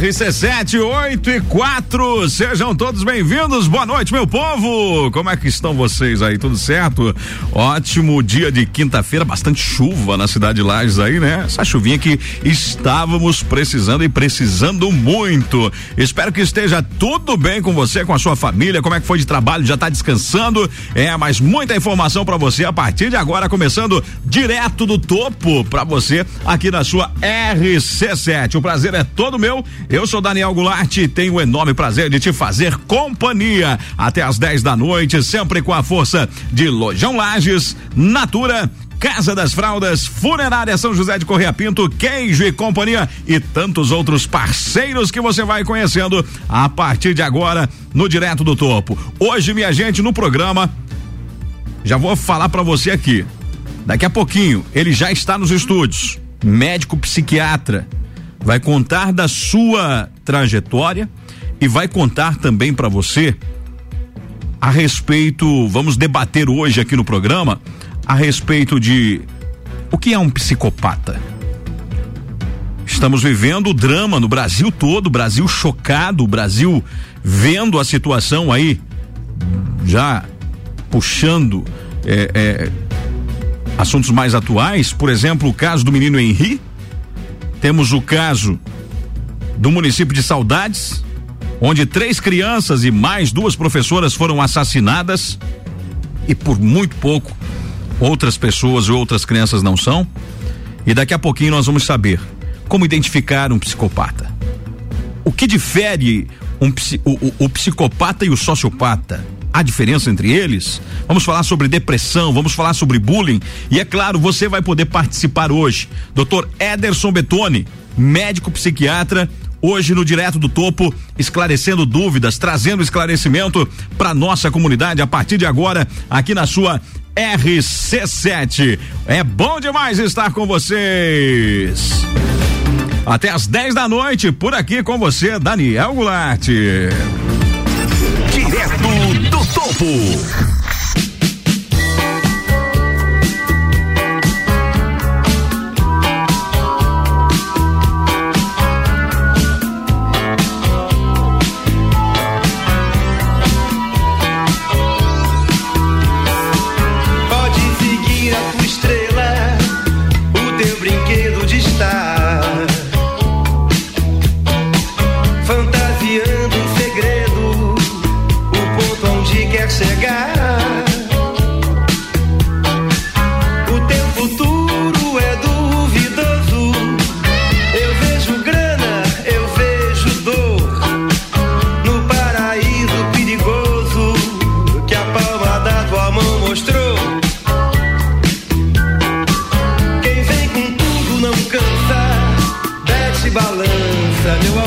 RC7, 8 e 4, sejam todos bem-vindos. Boa noite, meu povo. Como é que estão vocês aí? Tudo certo? Ótimo dia de quinta-feira, bastante chuva na cidade de Lages aí, né? Essa chuvinha que estávamos precisando e precisando muito. Espero que esteja tudo bem com você, com a sua família. Como é que foi de trabalho? Já tá descansando? É, mas muita informação para você a partir de agora, começando direto do topo para você aqui na sua RC7. O prazer é todo meu eu sou Daniel Goulart e tenho o enorme prazer de te fazer companhia até às 10 da noite, sempre com a força de Lojão Lages, Natura, Casa das Fraldas, Funerária São José de Correia Pinto, Queijo e Companhia e tantos outros parceiros que você vai conhecendo a partir de agora no Direto do Topo. Hoje, minha gente, no programa, já vou falar para você aqui. Daqui a pouquinho, ele já está nos estúdios. Médico psiquiatra vai contar da sua trajetória e vai contar também para você a respeito, vamos debater hoje aqui no programa a respeito de o que é um psicopata. Estamos vivendo o drama no Brasil todo, o Brasil chocado, o Brasil vendo a situação aí, já puxando é, é, assuntos mais atuais, por exemplo, o caso do menino Henri, temos o caso do município de Saudades, onde três crianças e mais duas professoras foram assassinadas e por muito pouco outras pessoas e outras crianças não são. E daqui a pouquinho nós vamos saber como identificar um psicopata. O que difere um, o, o, o psicopata e o sociopata? Há diferença entre eles? Vamos falar sobre depressão, vamos falar sobre bullying e é claro, você vai poder participar hoje. Dr. Ederson Betoni, médico psiquiatra, hoje no Direto do Topo, esclarecendo dúvidas, trazendo esclarecimento para nossa comunidade a partir de agora, aqui na sua RC7. É bom demais estar com vocês. Até às 10 da noite, por aqui com você, Daniel Goulart. Direto do Topo.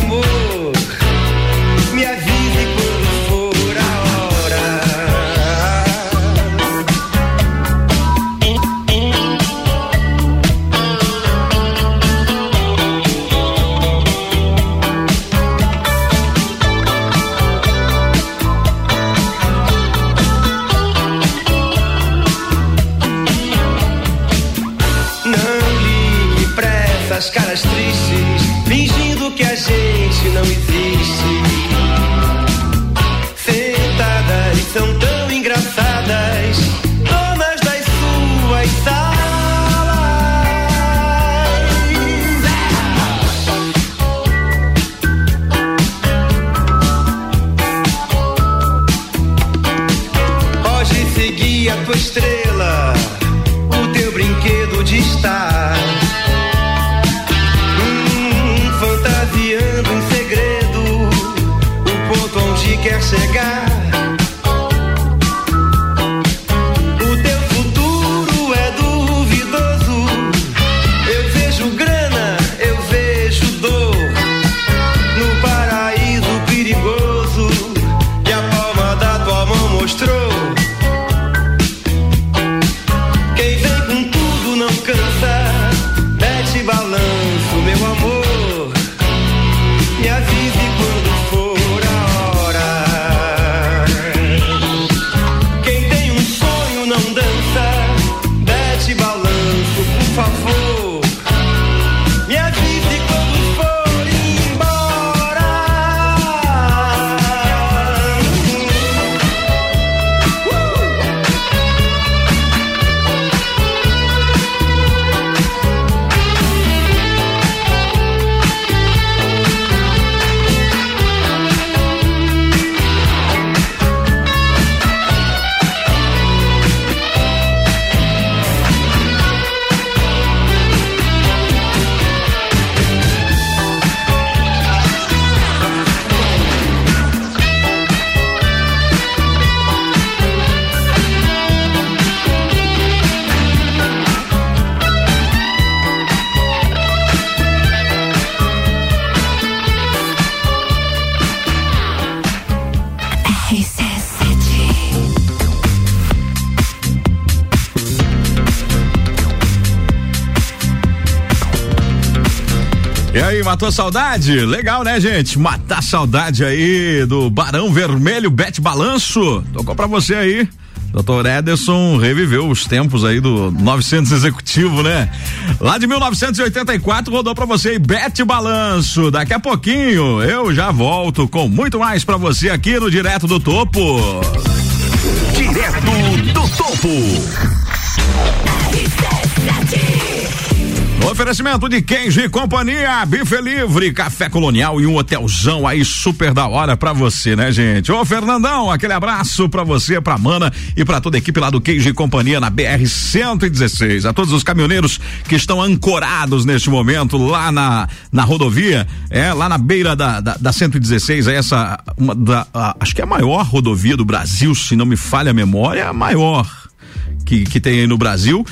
Matou saudade? Legal, né, gente? Matar saudade aí do Barão Vermelho Bet Balanço. Tocou pra você aí. Dr. Ederson reviveu os tempos aí do 900 executivo, né? Lá de 1984 rodou para você Bete Balanço. Daqui a pouquinho eu já volto com muito mais para você aqui no Direto do Topo. Direto do Topo. Oferecimento de e companhia, bife livre, café colonial e um hotelzão aí super da hora pra você, né, gente? Ô, Fernandão, aquele abraço pra você, pra Mana e pra toda a equipe lá do e companhia na BR 116. A todos os caminhoneiros que estão ancorados neste momento lá na, na rodovia, é, lá na beira da, da, da 116, é essa, uma da, a, acho que é a maior rodovia do Brasil, se não me falha a memória, a maior que, que tem aí no Brasil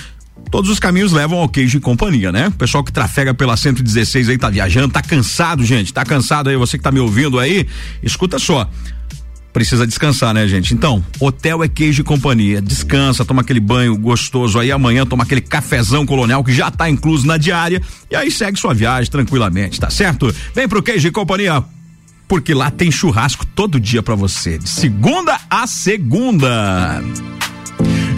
todos os caminhos levam ao queijo e companhia, né? O pessoal que trafega pela 116 aí tá viajando, tá cansado, gente, tá cansado aí, você que tá me ouvindo aí, escuta só. Precisa descansar, né, gente? Então, hotel é queijo e companhia. Descansa, toma aquele banho gostoso aí amanhã, toma aquele cafezão colonial que já tá incluso na diária e aí segue sua viagem tranquilamente, tá certo? Vem pro queijo e companhia porque lá tem churrasco todo dia para você, de segunda a segunda.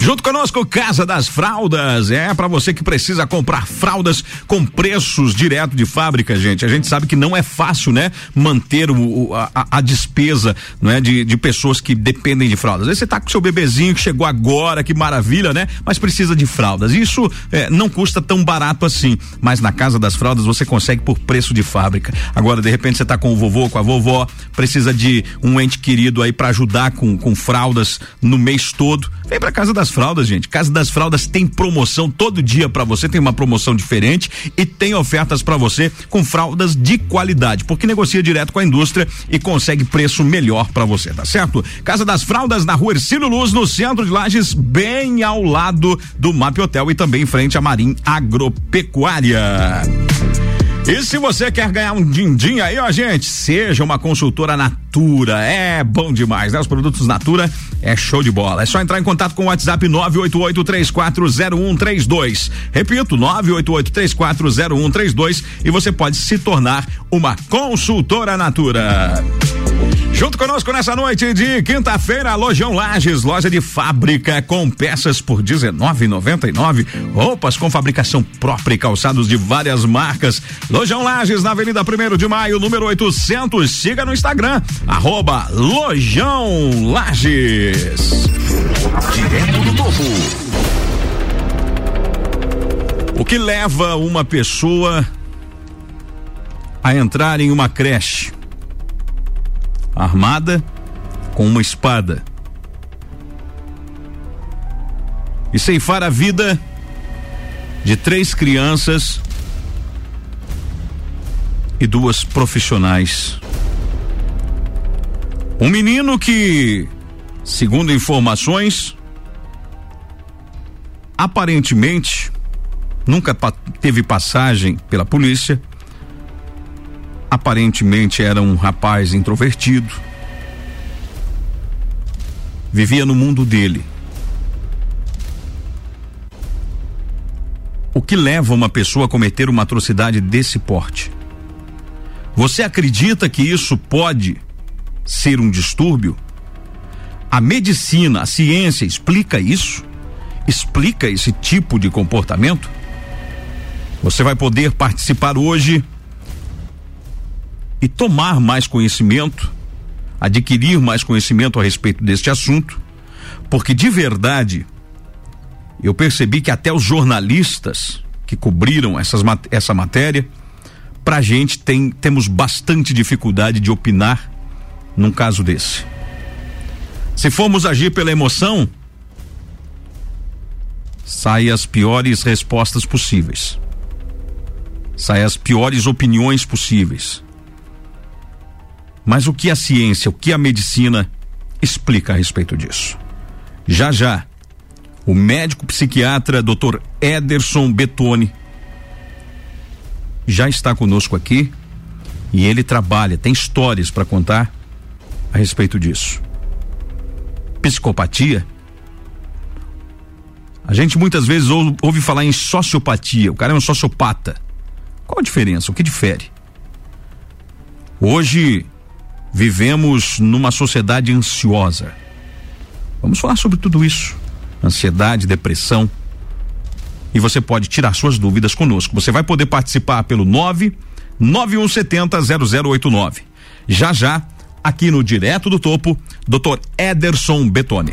Junto conosco, Casa das Fraldas. É para você que precisa comprar fraldas com preços direto de fábrica, gente. A gente sabe que não é fácil, né? Manter o, a, a despesa, não é? De, de pessoas que dependem de fraldas. Você tá com seu bebezinho que chegou agora, que maravilha, né? Mas precisa de fraldas. Isso é, não custa tão barato assim. Mas na Casa das Fraldas você consegue por preço de fábrica. Agora, de repente, você tá com o vovô, com a vovó, precisa de um ente querido aí para ajudar com, com fraldas no mês todo. Vem pra Casa das Fraldas, gente. Casa das Fraldas tem promoção todo dia para você, tem uma promoção diferente e tem ofertas para você com fraldas de qualidade, porque negocia direto com a indústria e consegue preço melhor para você, tá certo? Casa das Fraldas na Rua Ercílio Luz, no centro de Lages, bem ao lado do Map Hotel e também em frente à Marim Agropecuária. E se você quer ganhar um din-din aí, ó, gente, seja uma consultora Natura. É bom demais, né? Os produtos Natura é show de bola. É só entrar em contato com o WhatsApp 988340132. Repito, 988340132 e você pode se tornar uma consultora Natura. Junto conosco nessa noite de quinta-feira, Lojão Lages, loja de fábrica com peças por R$19,99. Roupas com fabricação própria e calçados de várias marcas. Lojão Lages, na Avenida 1 de Maio, número 800. Siga no Instagram, arroba Lojão Lages. Direto do topo. O que leva uma pessoa a entrar em uma creche? Armada com uma espada e ceifar a vida de três crianças e duas profissionais. Um menino que, segundo informações, aparentemente nunca teve passagem pela polícia Aparentemente era um rapaz introvertido. Vivia no mundo dele. O que leva uma pessoa a cometer uma atrocidade desse porte? Você acredita que isso pode ser um distúrbio? A medicina, a ciência explica isso? Explica esse tipo de comportamento? Você vai poder participar hoje e tomar mais conhecimento, adquirir mais conhecimento a respeito deste assunto, porque de verdade eu percebi que até os jornalistas que cobriram essas, essa matéria, pra gente tem, temos bastante dificuldade de opinar num caso desse. Se formos agir pela emoção, saem as piores respostas possíveis. Saem as piores opiniões possíveis. Mas o que a ciência, o que a medicina explica a respeito disso? Já já, o médico psiquiatra Dr. Ederson Betoni já está conosco aqui e ele trabalha, tem histórias para contar a respeito disso. Psicopatia. A gente muitas vezes ouve, ouve falar em sociopatia. O cara é um sociopata. Qual a diferença? O que difere? Hoje vivemos numa sociedade ansiosa. Vamos falar sobre tudo isso: ansiedade, depressão. E você pode tirar suas dúvidas conosco. Você vai poder participar pelo 9 9170 0089. Já já, aqui no Direto do Topo, Dr. Ederson Betone.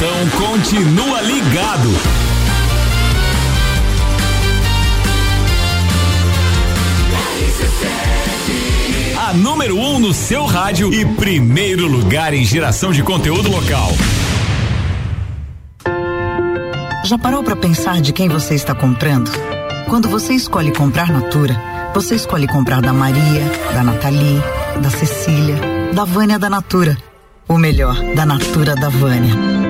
então continua ligado. A número 1 um no seu rádio e primeiro lugar em geração de conteúdo local. Já parou para pensar de quem você está comprando? Quando você escolhe comprar Natura, você escolhe comprar da Maria, da Nathalie, da Cecília, da Vânia da Natura. O melhor, da Natura da Vânia.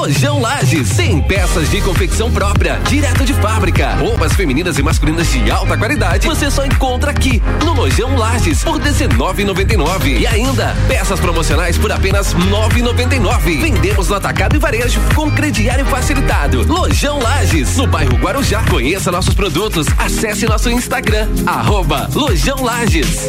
Lojão Lages, 100 peças de confecção própria, direto de fábrica. Roupas femininas e masculinas de alta qualidade, você só encontra aqui no Lojão Lages por 19,99 e ainda peças promocionais por apenas 9,99. Vendemos no atacado e varejo com crediário facilitado. Lojão Lages, no bairro Guarujá. Conheça nossos produtos, acesse nosso Instagram, arroba Lojão Lages.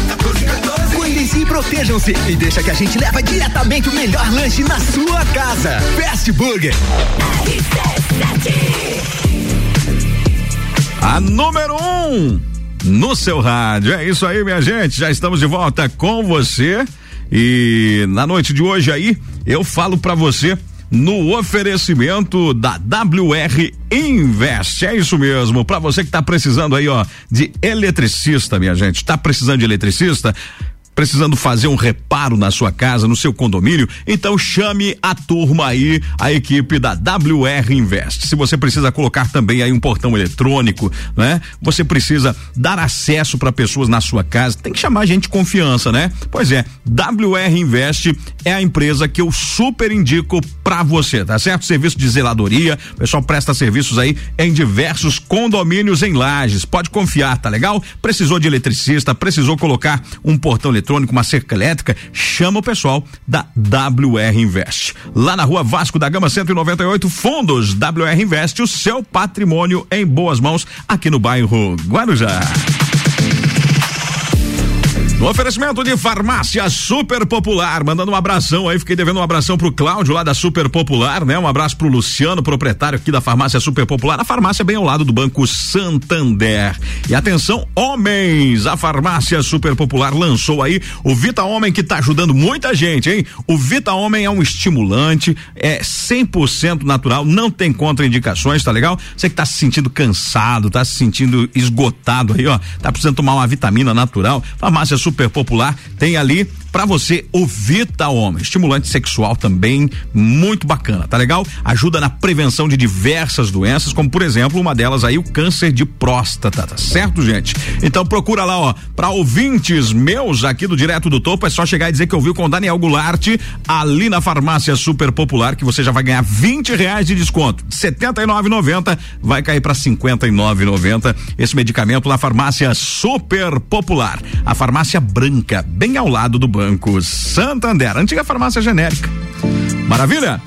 Cuidem-se e protejam-se e deixa que a gente leva diretamente o melhor lanche na sua casa. Fast Burger. A número um no seu rádio. É isso aí, minha gente. Já estamos de volta com você. E na noite de hoje aí, eu falo para você no oferecimento da WR Invest. É isso mesmo. Para você que tá precisando aí, ó, de eletricista, minha gente. Tá precisando de eletricista? Precisando fazer um reparo na sua casa, no seu condomínio, então chame a turma aí, a equipe da WR Invest. Se você precisa colocar também aí um portão eletrônico, né? Você precisa dar acesso para pessoas na sua casa, tem que chamar gente de confiança, né? Pois é, WR Invest é a empresa que eu super indico para você, tá certo? Serviço de zeladoria, o pessoal presta serviços aí em diversos condomínios em lajes. Pode confiar, tá legal? Precisou de eletricista, precisou colocar um portão eletrônico eletrônico, uma cerca elétrica, chama o pessoal da WR Invest. Lá na rua Vasco da Gama 198, Fundos WR Invest, o seu patrimônio em boas mãos, aqui no bairro Guarujá. No oferecimento de farmácia super popular, mandando um abração aí, fiquei devendo um abração pro Cláudio lá da Super Popular, né? Um abraço pro Luciano, proprietário aqui da farmácia super popular, a farmácia bem ao lado do Banco Santander. E atenção, homens, a farmácia super popular lançou aí o Vita Homem que tá ajudando muita gente, hein? O Vita Homem é um estimulante, é 100% natural, não tem contraindicações, tá legal? Você que tá se sentindo cansado, tá se sentindo esgotado aí, ó, tá precisando tomar uma vitamina natural, farmácia super super popular, tem ali para você o Vita Homem, estimulante sexual também muito bacana, tá legal? Ajuda na prevenção de diversas doenças, como por exemplo, uma delas aí o câncer de próstata, tá certo, gente? Então procura lá, ó, para ouvintes meus aqui do Direto do Topo, é só chegar e dizer que ouviu com Daniel Goulart ali na farmácia super popular que você já vai ganhar 20 reais de desconto, setenta e nove noventa, vai cair para cinquenta e nove noventa esse medicamento na farmácia super popular, a farmácia branca, bem ao lado do banco Santander, antiga farmácia genérica. Maravilha?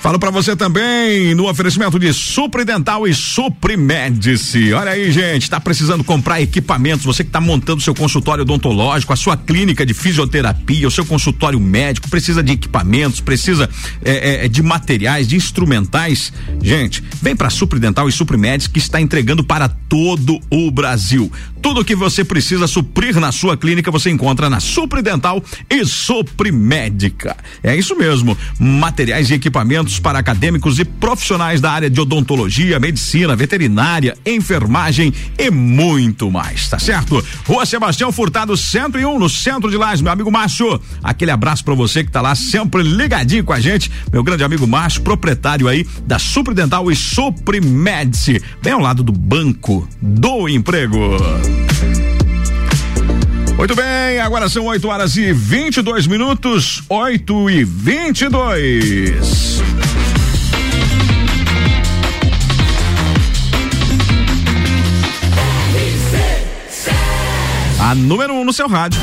Falo para você também no oferecimento de Supridental e Suprimedici. Olha aí, gente, tá precisando comprar equipamentos, você que tá montando seu consultório odontológico, a sua clínica de fisioterapia, o seu consultório médico, precisa de equipamentos, precisa é, é, de materiais, de instrumentais. Gente, vem para Supridental e Suprimedici que está entregando para todo o Brasil. Tudo o que você precisa suprir na sua clínica você encontra na Supridental e Suprimédica. É isso mesmo, materiais e equipamentos para acadêmicos e profissionais da área de odontologia, medicina, veterinária, enfermagem e muito mais, tá certo? Rua Sebastião Furtado 101, no centro de Lages, meu amigo Márcio. Aquele abraço para você que tá lá sempre ligadinho com a gente, meu grande amigo Márcio, proprietário aí da Supridental e Suprimedici, bem ao lado do Banco do Emprego. Muito bem, agora são 8 horas e 22 minutos, 8 e 22. A número 1 um no seu rádio.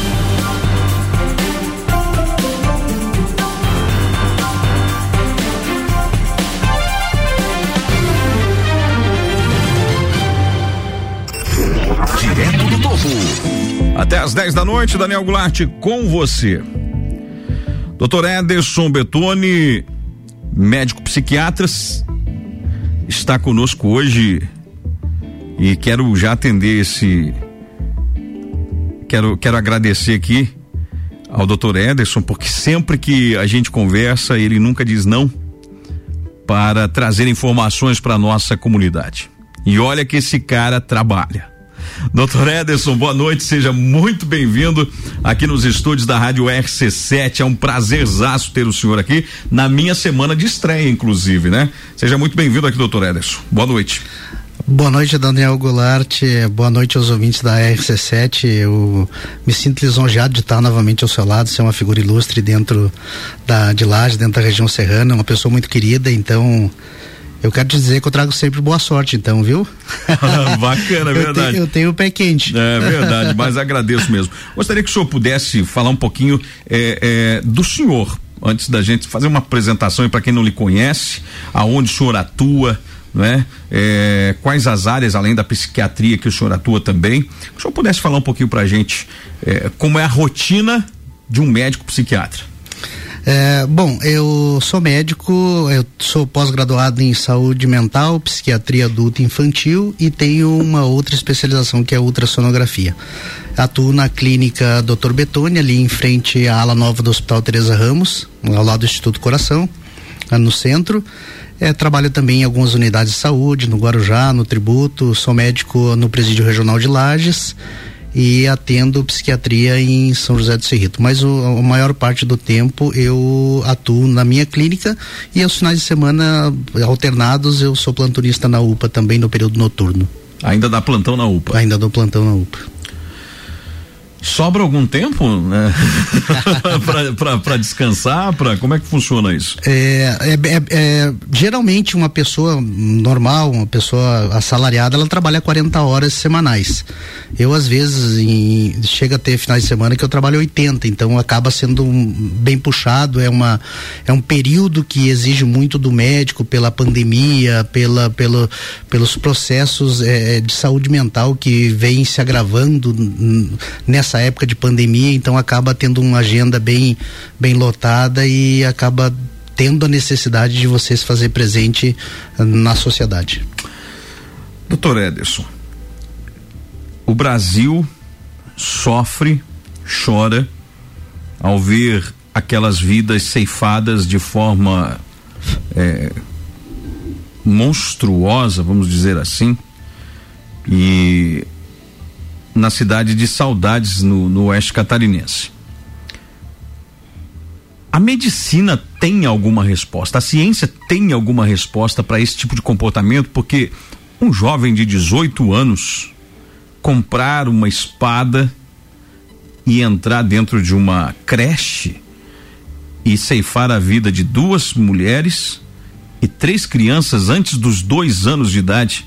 Direto do topo. Até às 10 da noite, Daniel Goulart com você. Doutor Ederson Betoni, médico psiquiatra, está conosco hoje e quero já atender esse. Quero, quero agradecer aqui ao doutor Ederson, porque sempre que a gente conversa, ele nunca diz não para trazer informações para nossa comunidade. E olha que esse cara trabalha. Doutor Ederson, boa noite, seja muito bem-vindo aqui nos estúdios da Rádio RC7. É um prazerzaço ter o senhor aqui na minha semana de estreia, inclusive, né? Seja muito bem-vindo aqui, doutor Ederson. Boa noite. Boa noite, Daniel Goulart. Boa noite aos ouvintes da RC7. Eu me sinto lisonjeado de estar novamente ao seu lado, ser uma figura ilustre dentro da de Laje, dentro da região serrana, uma pessoa muito querida, então eu quero te dizer que eu trago sempre boa sorte, então, viu? Bacana, é verdade. Eu tenho, o pé quente. É verdade, mas agradeço mesmo. Gostaria que o senhor pudesse falar um pouquinho é, é, do senhor, antes da gente fazer uma apresentação para quem não lhe conhece, aonde o senhor atua, né? É, quais as áreas, além da psiquiatria, que o senhor atua também. Que o senhor pudesse falar um pouquinho para a gente é, como é a rotina de um médico psiquiatra. É, bom, eu sou médico, eu sou pós-graduado em saúde mental, psiquiatria adulta e infantil e tenho uma outra especialização que é ultrassonografia. Atuo na clínica Dr. Betônia, ali em frente à ala nova do Hospital Teresa Ramos, ao lado do Instituto Coração, no centro. É, trabalho também em algumas unidades de saúde, no Guarujá, no Tributo, sou médico no Presídio Regional de Lages e atendo psiquiatria em São José do Cerrito. Mas o, a maior parte do tempo eu atuo na minha clínica e aos finais de semana alternados eu sou plantonista na UPA também no período noturno. Ainda dá plantão na UPA? Ainda dou plantão na UPA. Sobra algum tempo né? para descansar? Pra, como é que funciona isso? É, é, é, é, geralmente uma pessoa normal, uma pessoa assalariada, ela trabalha 40 horas semanais. Eu, às vezes, em, chega a ter finais de semana que eu trabalho 80, então acaba sendo um, bem puxado. É, uma, é um período que exige muito do médico pela pandemia, pela, pelo, pelos processos é, de saúde mental que vêm se agravando nessa nessa época de pandemia, então acaba tendo uma agenda bem, bem lotada e acaba tendo a necessidade de você se fazer presente na sociedade. Doutor Ederson, o Brasil sofre, chora ao ver aquelas vidas ceifadas de forma é, monstruosa, vamos dizer assim, e na cidade de Saudades, no, no oeste catarinense. A medicina tem alguma resposta, a ciência tem alguma resposta para esse tipo de comportamento, porque um jovem de 18 anos comprar uma espada e entrar dentro de uma creche e ceifar a vida de duas mulheres e três crianças antes dos dois anos de idade.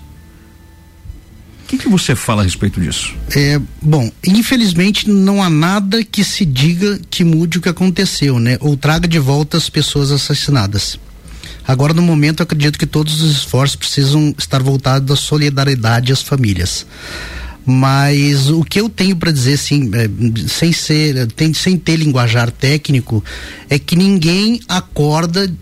Que, que você fala a respeito disso? É, bom, infelizmente não há nada que se diga que mude o que aconteceu, né? Ou traga de volta as pessoas assassinadas. Agora, no momento, acredito que todos os esforços precisam estar voltados à solidariedade às famílias. Mas o que eu tenho para dizer, é, sem ser, sem ter linguajar técnico, é que ninguém acorda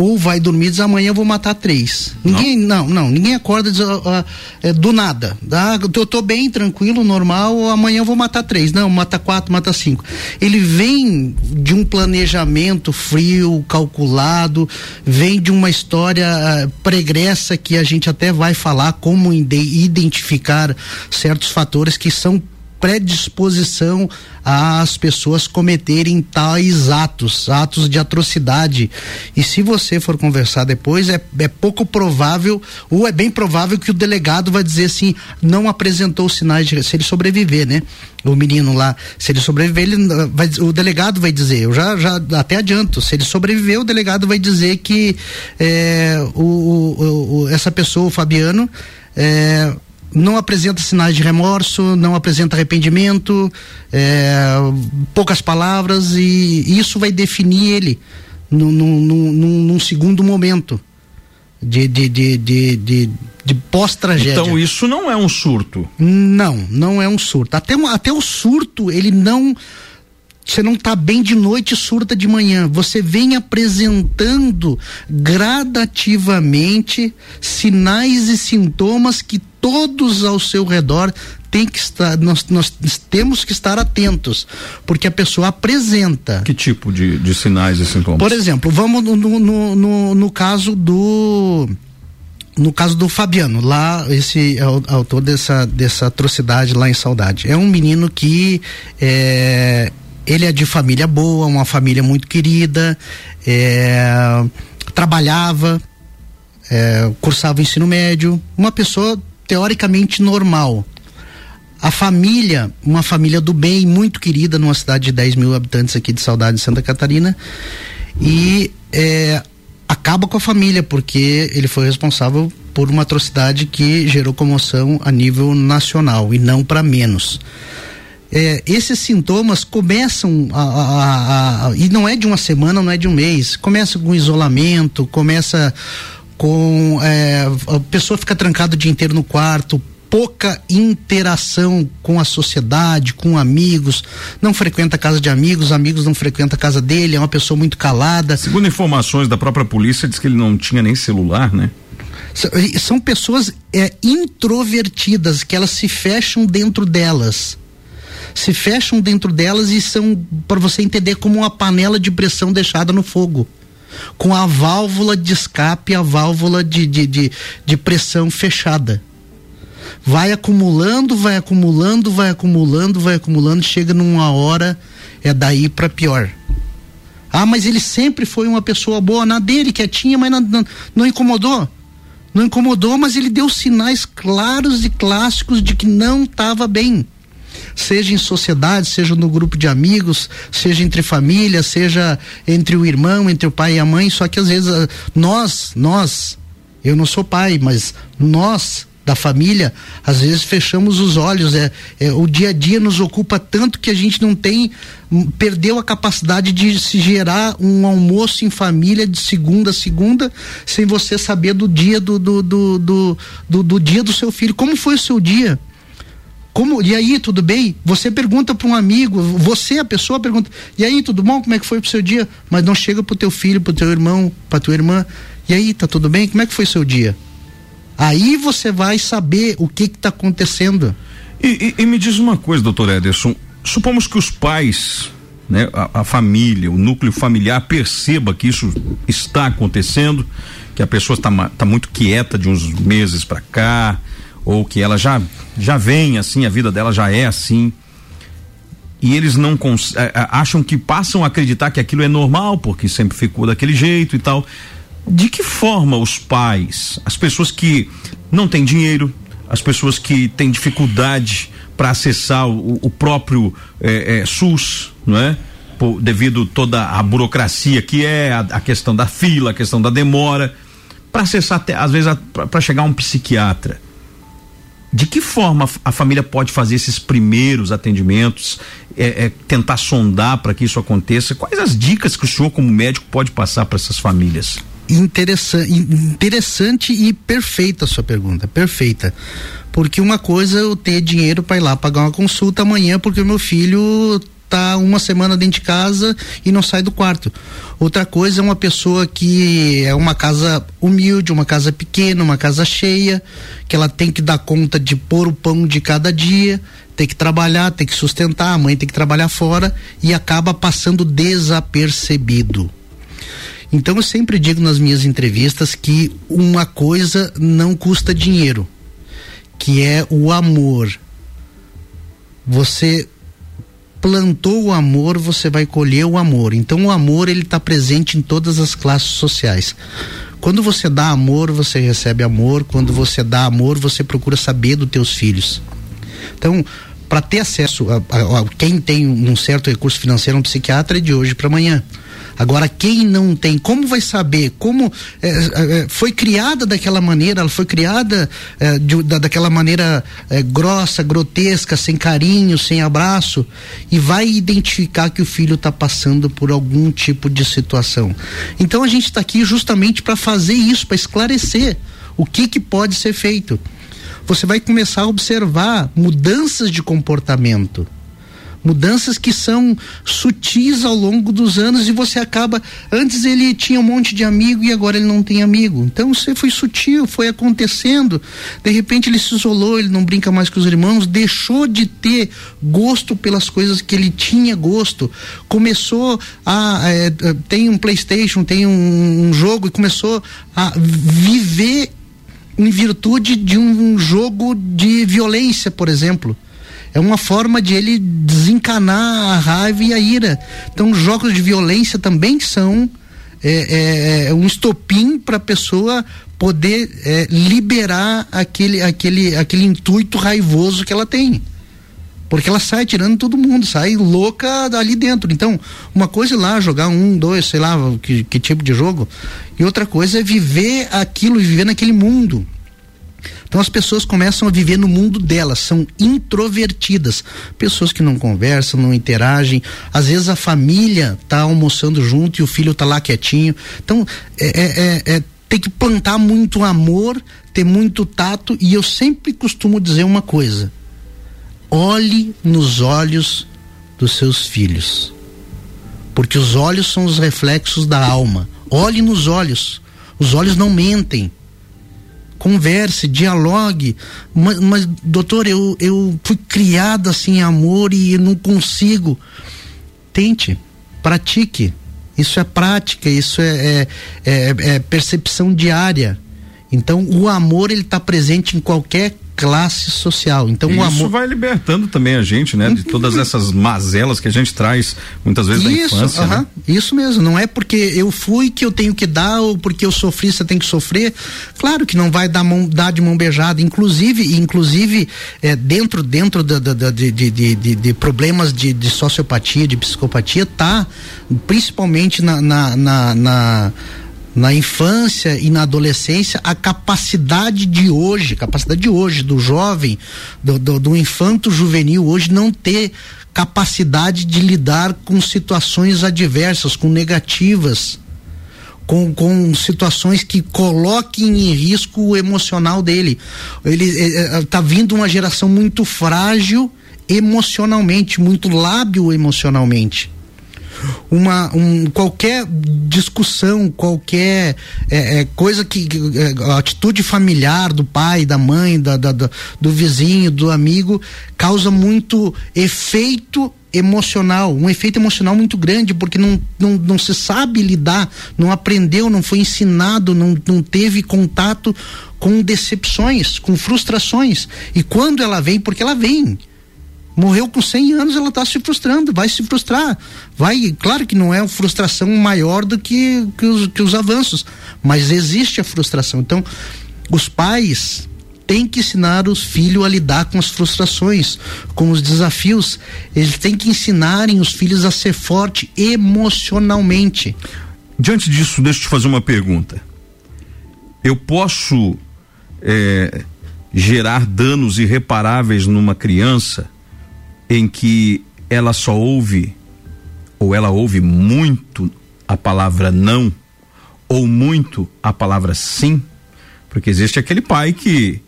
ou vai dormir e diz amanhã eu vou matar três. Ninguém, não, não, não ninguém acorda e diz, uh, uh, é, do nada. Ah, eu tô bem, tranquilo, normal, amanhã eu vou matar três. Não, mata quatro, mata cinco. Ele vem de um planejamento frio, calculado, vem de uma história uh, pregressa que a gente até vai falar como identificar certos fatores que são predisposição às pessoas cometerem tais atos, atos de atrocidade. E se você for conversar depois, é, é pouco provável, ou é bem provável que o delegado vai dizer assim, não apresentou sinais de. Se ele sobreviver, né? O menino lá, se ele sobreviver, ele vai, o delegado vai dizer, eu já, já até adianto, se ele sobreviver, o delegado vai dizer que é, o, o, o, essa pessoa, o Fabiano, é, não apresenta sinais de remorso, não apresenta arrependimento, é, poucas palavras e isso vai definir ele num, num, num, num segundo momento de, de, de, de, de, de pós-tragédia. Então isso não é um surto? Não, não é um surto. Até, até o surto ele não você não está bem de noite, surta de manhã. Você vem apresentando gradativamente sinais e sintomas que todos ao seu redor tem que estar, nós, nós temos que estar atentos, porque a pessoa apresenta. Que tipo de, de sinais e sintomas? Por exemplo, vamos no, no, no, no caso do no caso do Fabiano, lá, esse é o autor dessa, dessa atrocidade lá em Saudade. É um menino que é, ele é de família boa, uma família muito querida, é, trabalhava, é, cursava o ensino médio, uma pessoa teoricamente normal. A família, uma família do bem, muito querida, numa cidade de 10 mil habitantes aqui de Saudade de Santa Catarina. E é, acaba com a família, porque ele foi responsável por uma atrocidade que gerou comoção a nível nacional e não para menos é, esses sintomas começam a, a, a, e não é de uma semana, não é de um mês, começa com isolamento, começa com é, a pessoa fica trancada o dia inteiro no quarto, pouca interação com a sociedade, com amigos, não frequenta a casa de amigos, amigos não frequentam a casa dele, é uma pessoa muito calada. Segundo informações da própria polícia, diz que ele não tinha nem celular, né? São pessoas é, introvertidas, que elas se fecham dentro delas se fecham dentro delas e são, para você entender, como uma panela de pressão deixada no fogo. Com a válvula de escape, a válvula de, de, de, de pressão fechada. Vai acumulando, vai acumulando, vai acumulando, vai acumulando, chega numa hora, é daí para pior. Ah, mas ele sempre foi uma pessoa boa na dele, quietinha, mas não, não, não incomodou. Não incomodou, mas ele deu sinais claros e clássicos de que não estava bem seja em sociedade, seja no grupo de amigos, seja entre família, seja entre o irmão, entre o pai e a mãe, só que às vezes ah, nós, nós, eu não sou pai, mas nós da família, às vezes fechamos os olhos, é, é, o dia a dia nos ocupa tanto que a gente não tem, hum, perdeu a capacidade de se gerar um almoço em família de segunda a segunda, sem você saber do dia do, do, do, do, do, do dia do seu filho. Como foi o seu dia? Como, e aí, tudo bem? Você pergunta para um amigo, você, a pessoa, pergunta: e aí, tudo bom? Como é que foi pro seu dia? Mas não chega pro teu filho, pro teu irmão, pra tua irmã. E aí, tá tudo bem? Como é que foi seu dia? Aí você vai saber o que está acontecendo. E, e, e, me diz uma coisa, doutor Ederson. Supomos que os pais, né, a, a, família, o núcleo familiar perceba que isso está acontecendo, que a pessoa está tá muito quieta de uns meses para cá, ou que ela já já vem assim, a vida dela já é assim. E eles não acham que passam a acreditar que aquilo é normal, porque sempre ficou daquele jeito e tal. De que forma os pais, as pessoas que não têm dinheiro, as pessoas que têm dificuldade para acessar o, o próprio é, é, SUS, não é? Por, devido toda a burocracia que é a, a, questão da fila, a questão da demora, para acessar até, às vezes para chegar a um psiquiatra. De que forma a família pode fazer esses primeiros atendimentos, é, é, tentar sondar para que isso aconteça? Quais as dicas que o senhor, como médico, pode passar para essas famílias? interessante, interessante e perfeita a sua pergunta, perfeita. Porque uma coisa é eu ter dinheiro para ir lá pagar uma consulta amanhã porque o meu filho tá uma semana dentro de casa e não sai do quarto. Outra coisa é uma pessoa que é uma casa humilde, uma casa pequena, uma casa cheia, que ela tem que dar conta de pôr o pão de cada dia, tem que trabalhar, tem que sustentar, a mãe tem que trabalhar fora e acaba passando desapercebido. Então eu sempre digo nas minhas entrevistas que uma coisa não custa dinheiro, que é o amor. Você plantou o amor, você vai colher o amor. Então o amor ele está presente em todas as classes sociais. Quando você dá amor, você recebe amor. Quando você dá amor, você procura saber dos teus filhos. Então, para ter acesso a, a, a, quem tem um certo recurso financeiro, um psiquiatra é de hoje para amanhã. Agora, quem não tem, como vai saber? Como é, é, foi criada daquela maneira? Ela foi criada é, de, da, daquela maneira é, grossa, grotesca, sem carinho, sem abraço, e vai identificar que o filho está passando por algum tipo de situação. Então, a gente está aqui justamente para fazer isso, para esclarecer o que, que pode ser feito. Você vai começar a observar mudanças de comportamento mudanças que são sutis ao longo dos anos e você acaba antes ele tinha um monte de amigo e agora ele não tem amigo. Então você foi sutil foi acontecendo de repente ele se isolou ele não brinca mais com os irmãos deixou de ter gosto pelas coisas que ele tinha gosto começou a é, tem um PlayStation tem um, um jogo e começou a viver em virtude de um jogo de violência, por exemplo é uma forma de ele desencanar a raiva e a ira. Então, jogos de violência também são é, é, é um estopim para a pessoa poder é, liberar aquele, aquele, aquele intuito raivoso que ela tem. Porque ela sai tirando todo mundo, sai louca dali dentro. Então, uma coisa é lá jogar um, dois, sei lá, que, que tipo de jogo, e outra coisa é viver aquilo, viver naquele mundo. Então as pessoas começam a viver no mundo delas, são introvertidas, pessoas que não conversam, não interagem. Às vezes a família está almoçando junto e o filho está lá quietinho. Então é, é, é, é, tem que plantar muito amor, ter muito tato e eu sempre costumo dizer uma coisa: olhe nos olhos dos seus filhos, porque os olhos são os reflexos da alma. Olhe nos olhos. Os olhos não mentem converse, dialogue. Mas, mas, doutor, eu, eu fui criado assim em amor e não consigo. Tente, pratique. Isso é prática, isso é, é, é, é percepção diária. Então, o amor ele está presente em qualquer classe social. Então, Isso o amor vai libertando também a gente, né, de todas essas mazelas que a gente traz muitas vezes isso, da infância. Uh -huh, né? Isso mesmo, não é porque eu fui que eu tenho que dar ou porque eu sofri você tem que sofrer. Claro que não vai dar mão dar de mão beijada, inclusive, inclusive é, dentro dentro da, da, da de, de, de, de, problemas de, de sociopatia, de psicopatia, tá principalmente na, na, na, na na infância e na adolescência a capacidade de hoje, capacidade de hoje do jovem, do, do, do infanto juvenil hoje não ter capacidade de lidar com situações adversas, com negativas, com, com situações que coloquem em risco o emocional dele. Ele está é, vindo uma geração muito frágil emocionalmente, muito lábil emocionalmente uma um, qualquer discussão, qualquer é, é, coisa que é, atitude familiar do pai, da mãe, da, da, da, do vizinho, do amigo causa muito efeito emocional, um efeito emocional muito grande, porque não, não, não se sabe lidar, não aprendeu, não foi ensinado, não, não teve contato com decepções, com frustrações. E quando ela vem, porque ela vem, morreu com 100 anos, ela está se frustrando, vai se frustrar. Vai, claro que não é uma frustração maior do que, que, os, que os avanços, mas existe a frustração. Então, os pais têm que ensinar os filhos a lidar com as frustrações, com os desafios. Eles têm que ensinarem os filhos a ser forte emocionalmente. Diante disso, deixa eu te fazer uma pergunta. Eu posso é, gerar danos irreparáveis numa criança em que ela só ouve ou ela ouve muito a palavra não ou muito a palavra sim, porque existe aquele pai que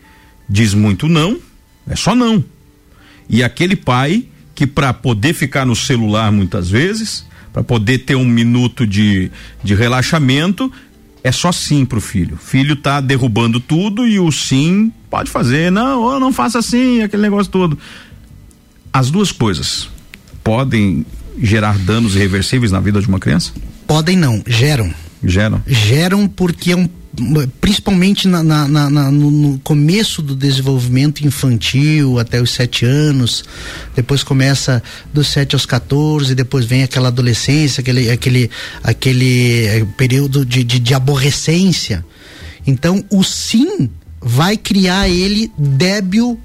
diz muito não, é só não. E aquele pai que para poder ficar no celular muitas vezes, para poder ter um minuto de, de relaxamento, é só sim pro filho. Filho tá derrubando tudo e o sim pode fazer, não, não faça assim, aquele negócio todo. As duas coisas podem gerar danos irreversíveis na vida de uma criança? Podem não, geram. Geram. Geram porque é um principalmente na, na, na, no, começo do desenvolvimento infantil, até os sete anos, depois começa dos sete aos 14, depois vem aquela adolescência, aquele, aquele, aquele eh, período de, de, de aborrecência. Então, o sim vai criar ele débil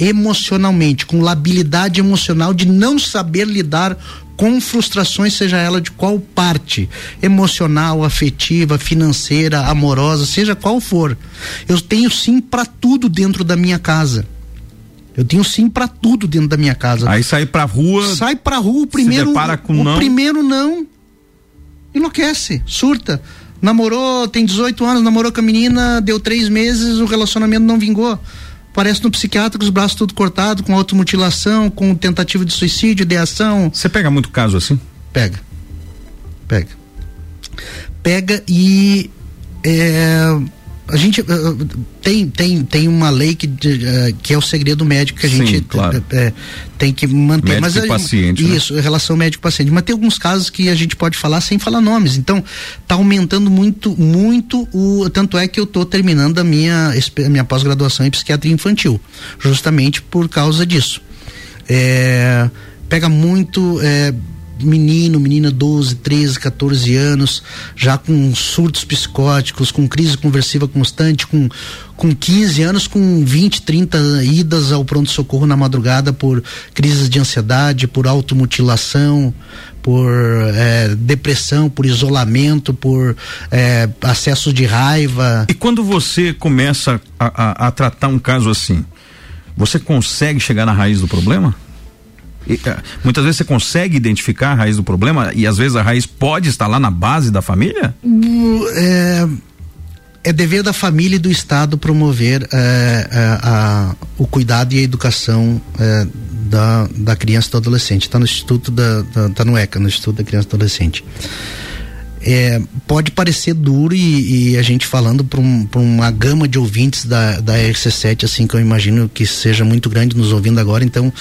emocionalmente, com labilidade emocional de não saber lidar com frustrações, seja ela de qual parte, emocional, afetiva, financeira, amorosa, seja qual for. Eu tenho sim para tudo dentro da minha casa. Eu tenho sim para tudo dentro da minha casa. Aí sai pra rua. Sai pra rua, o primeiro. com o não. primeiro não. Enlouquece, surta. Namorou, tem 18 anos, namorou com a menina, deu três meses, o relacionamento não vingou. Parece no psiquiatra com os braços tudo cortado, com automutilação, com tentativa de suicídio, ideação. Você pega muito caso assim? Pega. Pega. Pega e é, a gente uh, tem, tem, tem uma lei que, uh, que é o segredo médico que a Sim, gente claro. uh, tem que manter. Médico mas, e paciente. Né? Isso, né? relação médico-paciente. Mas tem alguns casos que a gente pode falar sem falar nomes. Então, tá aumentando muito, muito o. Tanto é que eu estou terminando a minha, a minha pós-graduação em psiquiatria infantil. Justamente por causa disso. É, pega muito. É, menino, menina 12, 13, 14 anos, já com surtos psicóticos, com crise conversiva constante, com, com 15 anos, com 20, 30 idas ao pronto-socorro na madrugada por crises de ansiedade, por automutilação, por é, depressão, por isolamento, por é, acesso de raiva. E quando você começa a, a, a tratar um caso assim, você consegue chegar na raiz do problema? É, muitas vezes você consegue identificar a raiz do problema e às vezes a raiz pode estar lá na base da família? É, é dever da família e do Estado promover é, é, a, o cuidado e a educação é, da, da criança e do adolescente. Está no Instituto da, da, tá no ECA, no Instituto da Criança e do Adolescente é, pode parecer duro e, e a gente falando para um, uma gama de ouvintes da, da RC7, assim, que eu imagino que seja muito grande nos ouvindo agora, então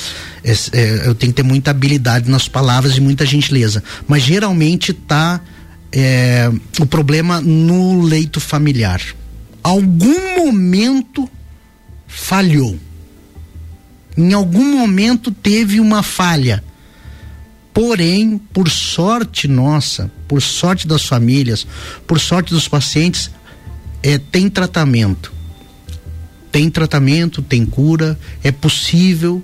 é, é, eu tenho que ter muita habilidade nas palavras e muita gentileza. Mas geralmente tá é, o problema no leito familiar. Algum momento falhou. Em algum momento teve uma falha Porém, por sorte nossa, por sorte das famílias, por sorte dos pacientes, é, tem tratamento. Tem tratamento, tem cura, é possível,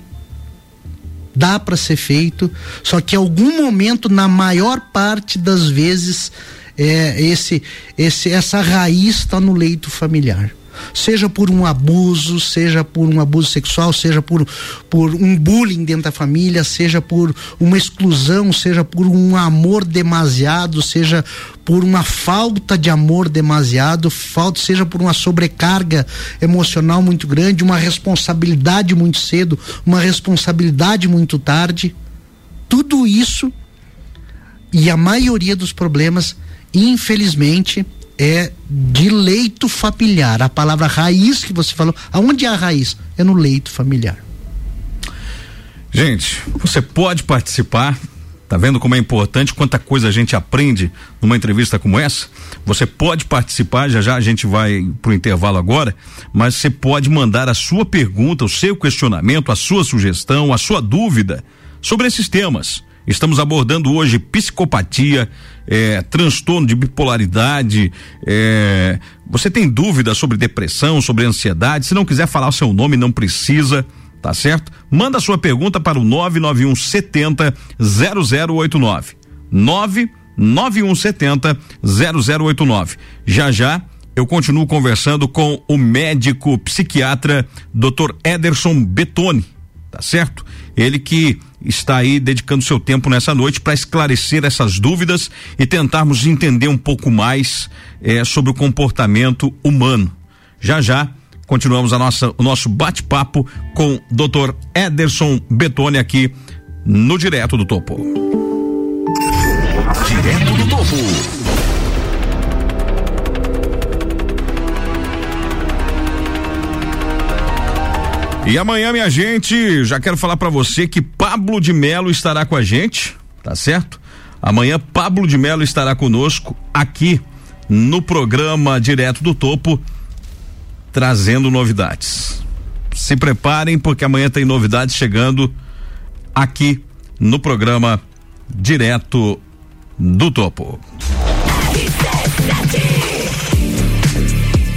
dá para ser feito, só que em algum momento, na maior parte das vezes, é, esse, esse, essa raiz está no leito familiar. Seja por um abuso, seja por um abuso sexual, seja por, por um bullying dentro da família, seja por uma exclusão, seja por um amor demasiado, seja por uma falta de amor demasiado, falta, seja por uma sobrecarga emocional muito grande, uma responsabilidade muito cedo, uma responsabilidade muito tarde. Tudo isso e a maioria dos problemas, infelizmente, é de leito familiar. A palavra raiz que você falou, aonde é a raiz? É no leito familiar. Gente, você pode participar. Tá vendo como é importante quanta coisa a gente aprende numa entrevista como essa? Você pode participar, já já a gente vai pro intervalo agora, mas você pode mandar a sua pergunta, o seu questionamento, a sua sugestão, a sua dúvida sobre esses temas. Estamos abordando hoje psicopatia, é, transtorno de bipolaridade. É, você tem dúvidas sobre depressão, sobre ansiedade? Se não quiser falar o seu nome, não precisa, tá certo? Manda sua pergunta para o 991 70 0089. 991 70 0089. Já já eu continuo conversando com o médico psiquiatra Dr. Ederson Betoni, tá certo? Ele que está aí dedicando seu tempo nessa noite para esclarecer essas dúvidas e tentarmos entender um pouco mais eh, sobre o comportamento humano. Já já continuamos a nossa, o nosso bate-papo com Dr. Ederson Betone aqui no Direto do Topo. Direto do Topo. E amanhã, minha gente, já quero falar para você que Pablo de Melo estará com a gente, tá certo? Amanhã Pablo de Melo estará conosco aqui no programa Direto do Topo, trazendo novidades. Se preparem porque amanhã tem novidades chegando aqui no programa Direto do Topo.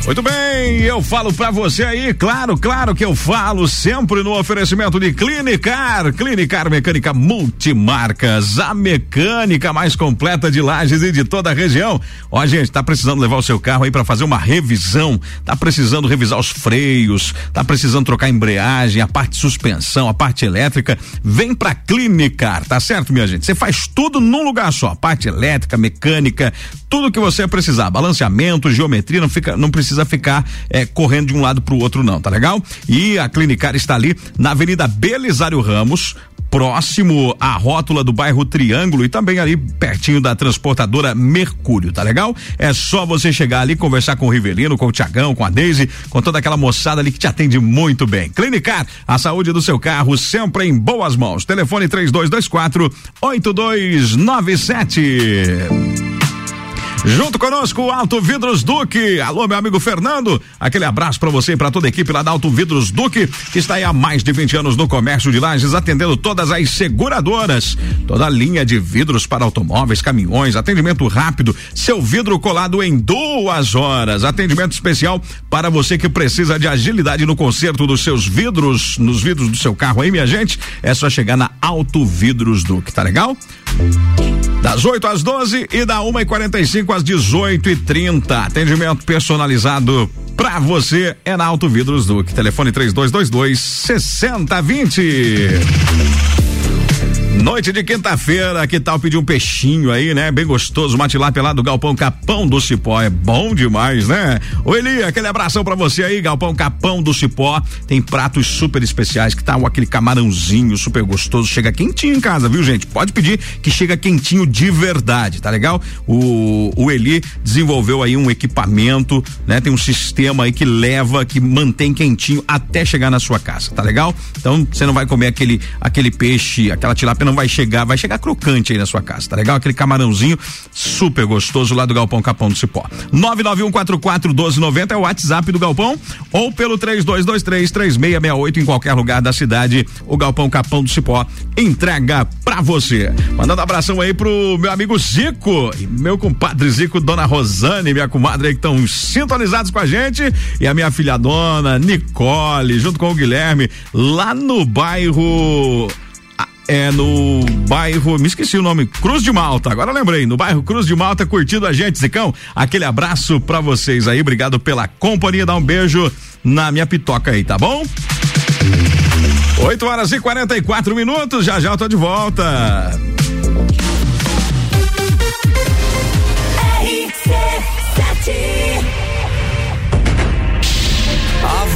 Muito bem, eu falo para você aí, claro, claro que eu falo sempre no oferecimento de Clinicar, Clinicar Mecânica Multimarcas, a mecânica mais completa de Lages e de toda a região. Ó, gente, tá precisando levar o seu carro aí para fazer uma revisão, tá precisando revisar os freios, tá precisando trocar a embreagem, a parte de suspensão, a parte elétrica, vem pra Clinicar, tá certo, minha gente? Você faz tudo num lugar só, parte elétrica, mecânica, tudo que você precisar, balanceamento, geometria, não fica, não precisa ficar é, correndo de um lado para o outro não, tá legal? E a Clinicar está ali na Avenida Belisário Ramos, próximo à rótula do bairro Triângulo e também ali pertinho da transportadora Mercúrio, tá legal? É só você chegar ali, conversar com o Rivelino, com o Tiagão, com a Deise, com toda aquela moçada ali que te atende muito bem. Clinicar, a saúde do seu carro sempre em boas mãos. Telefone 3224 8297. Junto conosco, Alto Vidros Duque. Alô, meu amigo Fernando. Aquele abraço para você e para toda a equipe lá da Alto Vidros Duque, que está aí há mais de 20 anos no comércio de lajes, atendendo todas as seguradoras. Toda a linha de vidros para automóveis, caminhões, atendimento rápido, seu vidro colado em duas horas. Atendimento especial para você que precisa de agilidade no conserto dos seus vidros, nos vidros do seu carro aí, minha gente. É só chegar na Alto Vidros Duque, tá legal? Das 8 às 12 e da 1 e 45 às 18 e 30 Atendimento personalizado pra você é na Auto Vidros Duque. Telefone 3222 6020. Noite de quinta-feira, que tal pedir um peixinho aí, né? Bem gostoso, mate lá do Galpão Capão do Cipó, é bom demais, né? Ô Eli, aquele abração pra você aí, Galpão Capão do Cipó, tem pratos super especiais, que tá aquele camarãozinho super gostoso, chega quentinho em casa, viu gente? Pode pedir que chega quentinho de verdade, tá legal? O, o Eli desenvolveu aí um equipamento, né? Tem um sistema aí que leva, que mantém quentinho até chegar na sua casa, tá legal? Então, você não vai comer aquele, aquele peixe, aquela tilápia não vai chegar, vai chegar crocante aí na sua casa, tá legal? Aquele camarãozinho super gostoso lá do Galpão Capão do Cipó. 991441290 é o WhatsApp do Galpão ou pelo 32233668 em qualquer lugar da cidade. O Galpão Capão do Cipó entrega pra você. Mandando abração aí pro meu amigo Zico, meu compadre Zico, dona Rosane, minha comadre aí que estão sintonizados com a gente e a minha filha dona Nicole, junto com o Guilherme, lá no bairro é no bairro, me esqueci o nome, Cruz de Malta. Agora lembrei, no bairro Cruz de Malta, curtindo a gente, Zicão. Aquele abraço para vocês aí, obrigado pela companhia. Dá um beijo na minha pitoca aí, tá bom? 8 horas e 44 minutos, já já eu tô de volta. A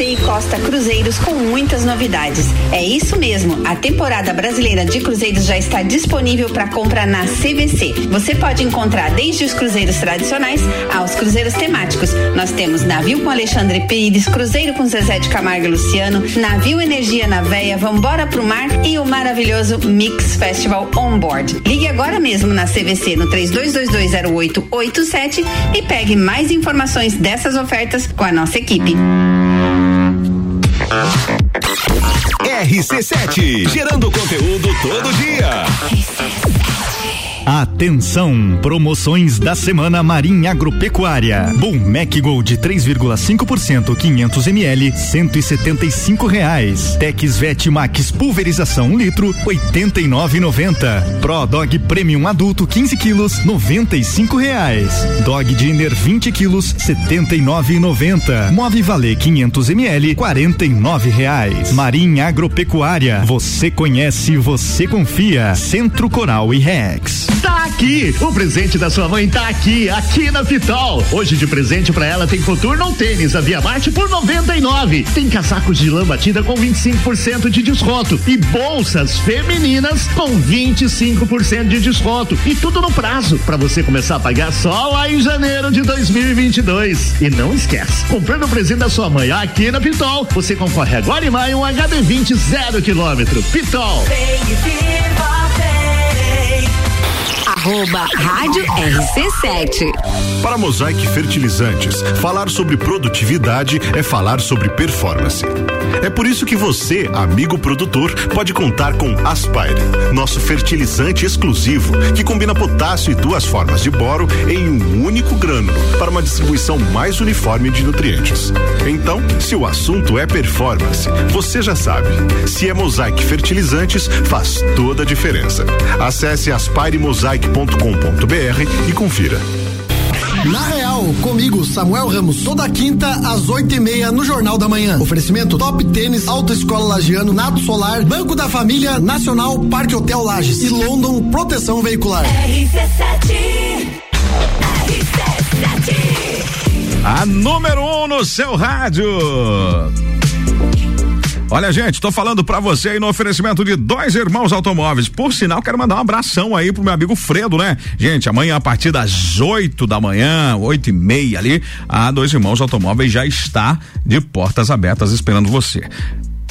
E Costa Cruzeiros com muitas novidades. É isso mesmo, a temporada brasileira de cruzeiros já está disponível para compra na CVC. Você pode encontrar desde os cruzeiros tradicionais aos cruzeiros temáticos. Nós temos navio com Alexandre Pires, cruzeiro com Zezé de Camargo e Luciano, navio Energia na Veia, Vambora pro Mar e o maravilhoso Mix Festival On Board. Ligue agora mesmo na CVC no 32220887 e pegue mais informações dessas ofertas com a nossa equipe. RC7, gerando conteúdo todo dia. Atenção! Promoções da semana Marinha Agropecuária. Bom Mac Gold 3,5% 500 ml 175 reais. Tex Vet Max pulverização 1 litro 89,90. Pro Dog Premium adulto 15 quilos 95 reais. Dog Dinner 20 quilos 79,90. Move Valer 500 ml 49 reais. Marinha Agropecuária. Você conhece, você confia. Centro Coral e Rex. Tá aqui! O presente da sua mãe tá aqui, aqui na Pitol. Hoje de presente para ela tem Coturno ou tênis a Via Marte por 99. Tem casacos de lã batida com 25% de desconto e bolsas femininas com 25% de desconto e tudo no prazo para você começar a pagar só lá em janeiro de 2022. E não esquece, comprando o presente da sua mãe aqui na Pitol, você concorre agora em maio um HD20 zero quilômetro. Pitol. Arroba Rádio RC7. Para Mosaic Fertilizantes, falar sobre produtividade é falar sobre performance. É por isso que você, amigo produtor, pode contar com Aspire, nosso fertilizante exclusivo que combina potássio e duas formas de boro em um único grânulo para uma distribuição mais uniforme de nutrientes. Então, se o assunto é performance, você já sabe. Se é Mosaic Fertilizantes, faz toda a diferença. Acesse aspiremosaic.com.br e confira. Na Real, comigo, Samuel Ramos, toda quinta às oito e meia no Jornal da Manhã. Oferecimento Top Tênis, Autoescola Lagiano, Nato Solar, Banco da Família, Nacional, Parque Hotel Lages e London Proteção Veicular. RC7 A número um no seu rádio. Olha, gente, tô falando pra você aí no oferecimento de dois irmãos automóveis. Por sinal, quero mandar um abração aí pro meu amigo Fredo, né? Gente, amanhã a partir das 8 da manhã, oito e meia ali, a dois irmãos automóveis já está de portas abertas esperando você.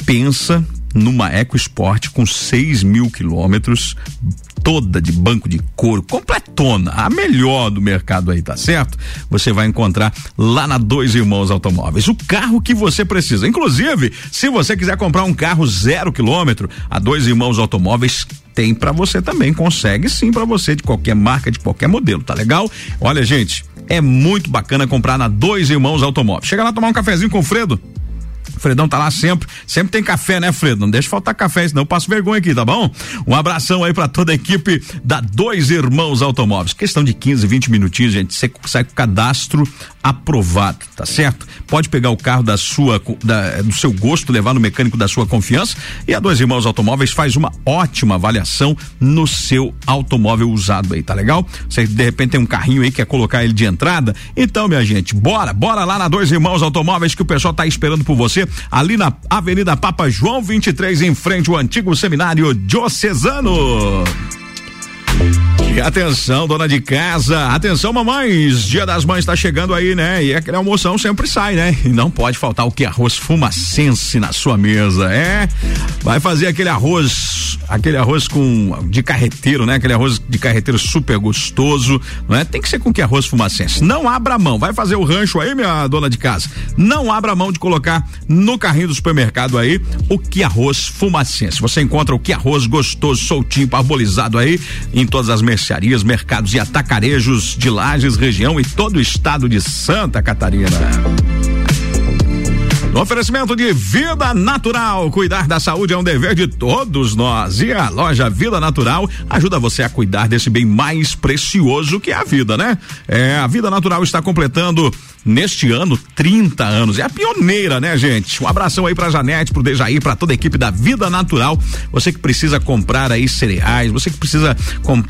Pensa numa EcoSport com 6 mil quilômetros, toda de banco de couro, completona, a melhor do mercado aí, tá certo? Você vai encontrar lá na Dois Irmãos Automóveis, o carro que você precisa. Inclusive, se você quiser comprar um carro zero quilômetro, a Dois Irmãos Automóveis tem para você também, consegue sim para você de qualquer marca, de qualquer modelo, tá legal? Olha, gente, é muito bacana comprar na Dois Irmãos Automóveis. Chega lá tomar um cafezinho com o Fredo. Fredão tá lá sempre. Sempre tem café, né, Fredo? Não deixa faltar café, senão eu passo vergonha aqui, tá bom? Um abração aí para toda a equipe da Dois Irmãos Automóveis. Questão de 15, 20 minutinhos, gente. Você sai com o cadastro aprovado, tá certo? Pode pegar o carro da sua, da, do seu gosto, levar no mecânico da sua confiança e a Dois Irmãos Automóveis faz uma ótima avaliação no seu automóvel usado aí, tá legal? Você de repente tem um carrinho aí que quer colocar ele de entrada, então, minha gente, bora, bora lá na Dois Irmãos Automóveis que o pessoal tá esperando por você ali na Avenida Papa João 23, em frente ao antigo seminário diocesano. E atenção, dona de casa, atenção, mamães, dia das mães tá chegando aí, né? E aquele almoção sempre sai, né? E não pode faltar o que arroz fumacense na sua mesa, é? Vai fazer aquele arroz, aquele arroz com de carreteiro, né? Aquele arroz de carreteiro super gostoso, não é? Tem que ser com que arroz fumacense. Não abra mão, vai fazer o rancho aí, minha dona de casa. Não abra mão de colocar no carrinho do supermercado aí o que arroz fumacense. Você encontra o que arroz gostoso, soltinho, parbolizado aí em todas as mercearias mercearias, mercados e atacarejos de Lages, região e todo o estado de Santa Catarina. No oferecimento de Vida Natural. Cuidar da saúde é um dever de todos nós. E a loja Vida Natural ajuda você a cuidar desse bem mais precioso que é a vida, né? É, a Vida Natural está completando neste ano 30 anos. É a pioneira, né, gente? Um abração aí pra Janete, pro Dejaí, pra toda a equipe da Vida Natural. Você que precisa comprar aí cereais, você que precisa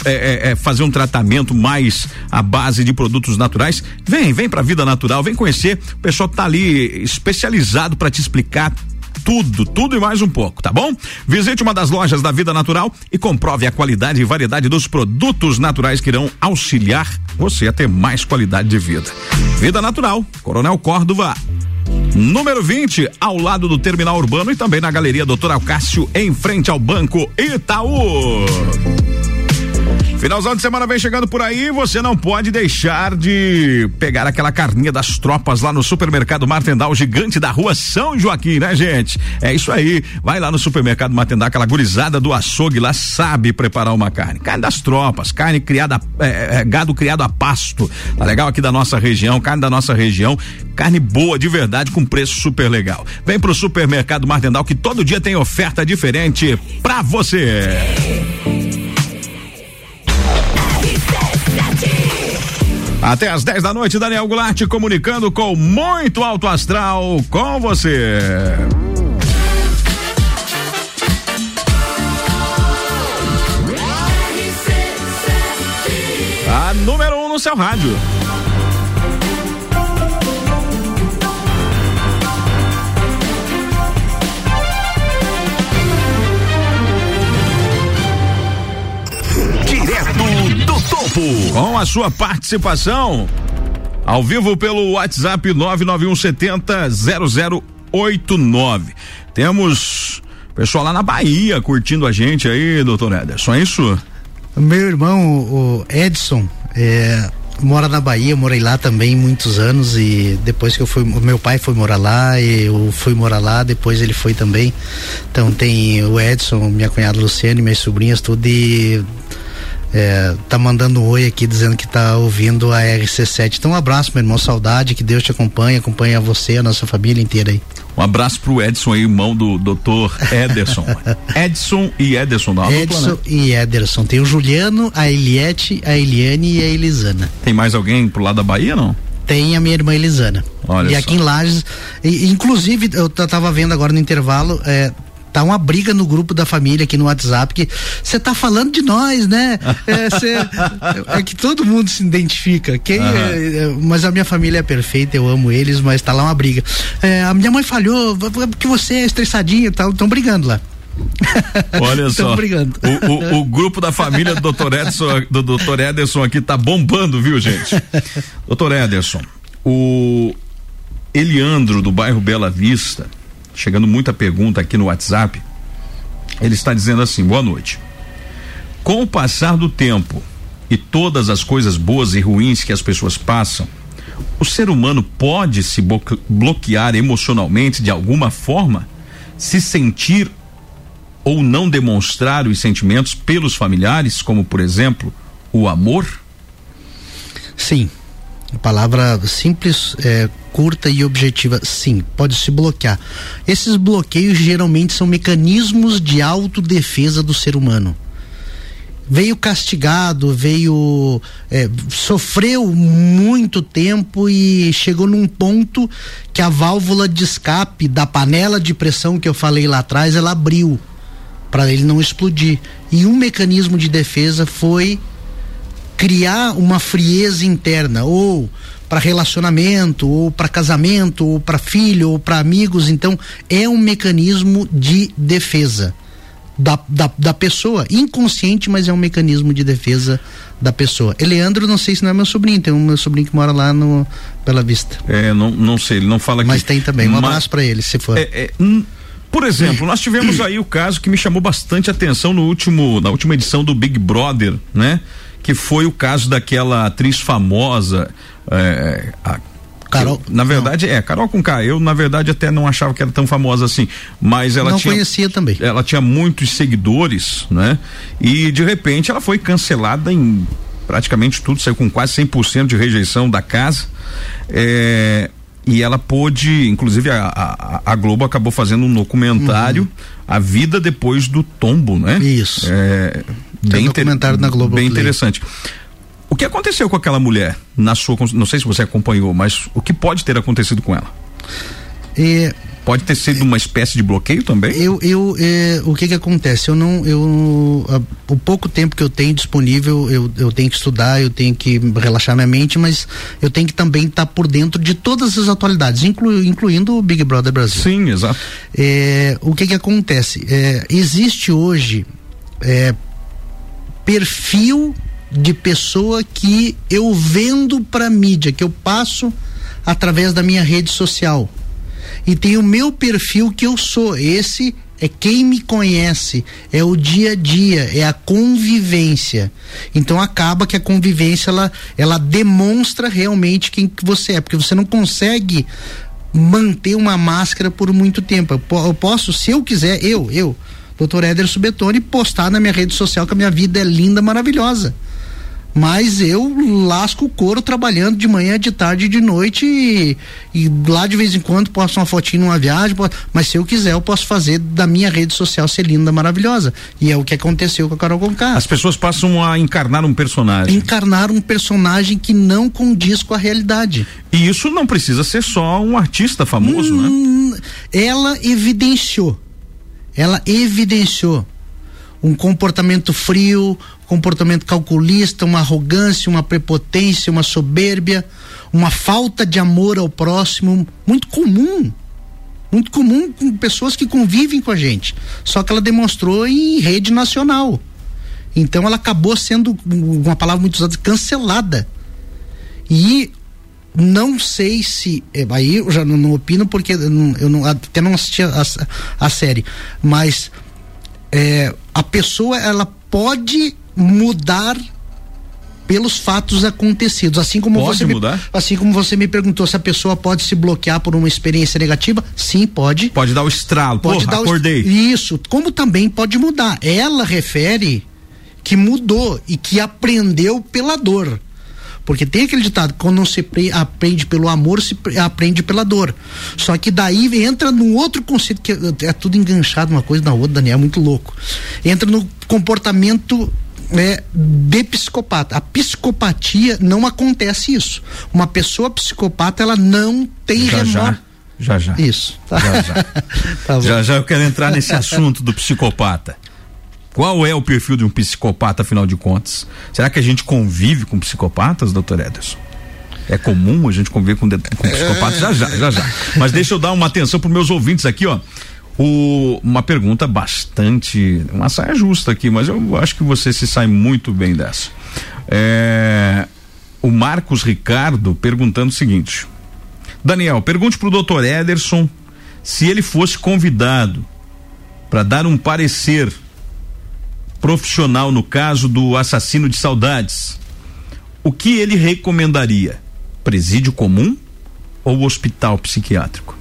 é, é, é, fazer um tratamento mais à base de produtos naturais, vem, vem pra Vida Natural, vem conhecer. O pessoal tá ali especializado para te explicar tudo, tudo e mais um pouco, tá bom? Visite uma das lojas da Vida Natural e comprove a qualidade e variedade dos produtos naturais que irão auxiliar você a ter mais qualidade de vida. Vida Natural, Coronel Córdova, número 20, ao lado do terminal urbano e também na Galeria Doutor Alcácio, em frente ao Banco Itaú. Finalzão de semana vem chegando por aí, você não pode deixar de pegar aquela carninha das tropas lá no supermercado Martendal, gigante da rua São Joaquim, né, gente? É isso aí. Vai lá no supermercado Martendal, aquela gurizada do açougue lá sabe preparar uma carne. Carne das tropas, carne criada, é, é, gado criado a pasto. Tá legal aqui da nossa região, carne da nossa região, carne boa de verdade com preço super legal. Vem pro supermercado Martendal que todo dia tem oferta diferente pra você. Até às 10 da noite, Daniel Goulart comunicando com muito alto astral com você. A número 1 um no seu rádio. Topo. Com a sua participação ao vivo pelo WhatsApp 99170 0089. Temos pessoal lá na Bahia curtindo a gente aí, doutor Ederson, é isso? Meu irmão, o Edson, é, mora na Bahia, morei lá também muitos anos e depois que eu fui, meu pai foi morar lá, eu fui morar lá, depois ele foi também. Então tem o Edson, minha cunhada Luciane, minhas sobrinhas, tudo e é, tá mandando um oi aqui dizendo que tá ouvindo a RC7. Então um abraço, meu irmão, saudade, que Deus te acompanhe, acompanha você, a nossa família inteira aí. Um abraço pro Edson aí, irmão do doutor Ederson. Edson e Ederson da Edson dupla, né? e Ederson. Tem o Juliano, a Eliette, a Eliane e a Elisana. Tem mais alguém pro lado da Bahia, não? Tem a minha irmã Elisana. Olha e só. aqui em Lages, e, inclusive, eu tava vendo agora no intervalo, é, tá uma briga no grupo da família aqui no WhatsApp que você tá falando de nós, né? É, cê, é, que todo mundo se identifica. Quem, uhum. é, mas a minha família é perfeita, eu amo eles, mas tá lá uma briga. É, a minha mãe falhou, porque você é estressadinho e tal, estão brigando lá. Olha só. O, o, o, grupo da família do Dr. Edson, do Dr. Ederson aqui tá bombando, viu, gente? Dr. Ederson, o Eliandro do bairro Bela Vista, chegando muita pergunta aqui no WhatsApp. Ele está dizendo assim: boa noite. Com o passar do tempo e todas as coisas boas e ruins que as pessoas passam, o ser humano pode se bloquear emocionalmente de alguma forma, se sentir ou não demonstrar os sentimentos pelos familiares, como por exemplo, o amor? Sim. A palavra simples, é, curta e objetiva, sim, pode se bloquear. Esses bloqueios geralmente são mecanismos de autodefesa do ser humano. Veio castigado, veio. É, sofreu muito tempo e chegou num ponto que a válvula de escape da panela de pressão que eu falei lá atrás, ela abriu para ele não explodir. E um mecanismo de defesa foi criar uma frieza interna ou para relacionamento ou para casamento ou para filho ou para amigos então é um mecanismo de defesa da, da, da pessoa, inconsciente, mas é um mecanismo de defesa da pessoa. Eleandro, não sei se não é meu sobrinho, tem um meu sobrinho que mora lá no Bela Vista. É, não, não sei, ele não fala aqui. Mas tem também, um abraço para ele, se for. É, é, hum, por exemplo, nós tivemos aí o caso que me chamou bastante atenção no último, na última edição do Big Brother, né? Que foi o caso daquela atriz famosa, é, a Carol. Eu, na verdade, não. é, Carol com K. Eu, na verdade, até não achava que era tão famosa assim. Mas ela não tinha. conhecia também. Ela tinha muitos seguidores, né? E de repente ela foi cancelada em praticamente tudo, saiu com quase 100% de rejeição da casa. É, e ela pôde, inclusive a, a, a, Globo acabou fazendo um documentário, uhum. A Vida Depois do Tombo, né? Isso. É, bem um documentário na Globo. Bem interessante. O que aconteceu com aquela mulher? Na sua, não sei se você acompanhou, mas o que pode ter acontecido com ela? É, pode ter sido uma espécie de bloqueio também? Eu, eu, é, o que que acontece? Eu não, eu, a, o pouco tempo que eu tenho disponível, eu, eu tenho que estudar, eu tenho que relaxar minha mente, mas eu tenho que também estar tá por dentro de todas as atualidades, inclu, incluindo o Big Brother Brasil. Sim, exato. É, o que que acontece? É, existe hoje é, perfil de pessoa que eu vendo para mídia, que eu passo através da minha rede social. E tem o meu perfil que eu sou. Esse é quem me conhece, é o dia a dia, é a convivência. Então acaba que a convivência ela, ela demonstra realmente quem que você é, porque você não consegue manter uma máscara por muito tempo. Eu posso, se eu quiser, eu, eu, doutor Ederson Betoni, postar na minha rede social que a minha vida é linda, maravilhosa mas eu lasco o couro trabalhando de manhã, de tarde e de noite e, e, lá de vez em quando posto uma fotinha numa viagem, mas se eu quiser eu posso fazer da minha rede social ser linda, maravilhosa e é o que aconteceu com a Carol Conká. As pessoas passam a encarnar um personagem. Encarnar um personagem que não condiz com a realidade. E isso não precisa ser só um artista famoso, né? hum, né? Ela evidenciou, ela evidenciou um comportamento frio, comportamento calculista, uma arrogância, uma prepotência, uma soberbia, uma falta de amor ao próximo, muito comum. Muito comum com pessoas que convivem com a gente. Só que ela demonstrou em rede nacional. Então ela acabou sendo, uma palavra muito usada, cancelada. E não sei se. É, aí eu já não, não opino porque eu, eu não, até não assisti a, a, a série. Mas é, a pessoa ela pode mudar pelos fatos acontecidos, assim como pode você mudar? Me, assim como você me perguntou se a pessoa pode se bloquear por uma experiência negativa, sim, pode. Pode dar o estralo, pode Porra, dar acordei. O, isso, como também pode mudar. Ela refere que mudou e que aprendeu pela dor. Porque tem aquele ditado, quando não se aprende pelo amor, se aprende pela dor. Só que daí entra num outro conceito, que é, é tudo enganchado uma coisa na outra, Daniel, é muito louco. Entra no comportamento é, de psicopata. A psicopatia não acontece isso. Uma pessoa psicopata, ela não tem já, Já. Já, já. Isso. Tá. Já, já. tá já, já eu quero entrar nesse assunto do psicopata. Qual é o perfil de um psicopata, afinal de contas? Será que a gente convive com psicopatas, doutor Ederson? É comum a gente conviver com, com psicopatas? É... Já, já, já, já. Mas deixa eu dar uma atenção para meus ouvintes aqui, ó. O, uma pergunta bastante. Uma saia justa aqui, mas eu acho que você se sai muito bem dessa. É, o Marcos Ricardo perguntando o seguinte: Daniel, pergunte para o doutor Ederson se ele fosse convidado para dar um parecer profissional no caso do assassino de saudades, o que ele recomendaria? Presídio comum ou hospital psiquiátrico?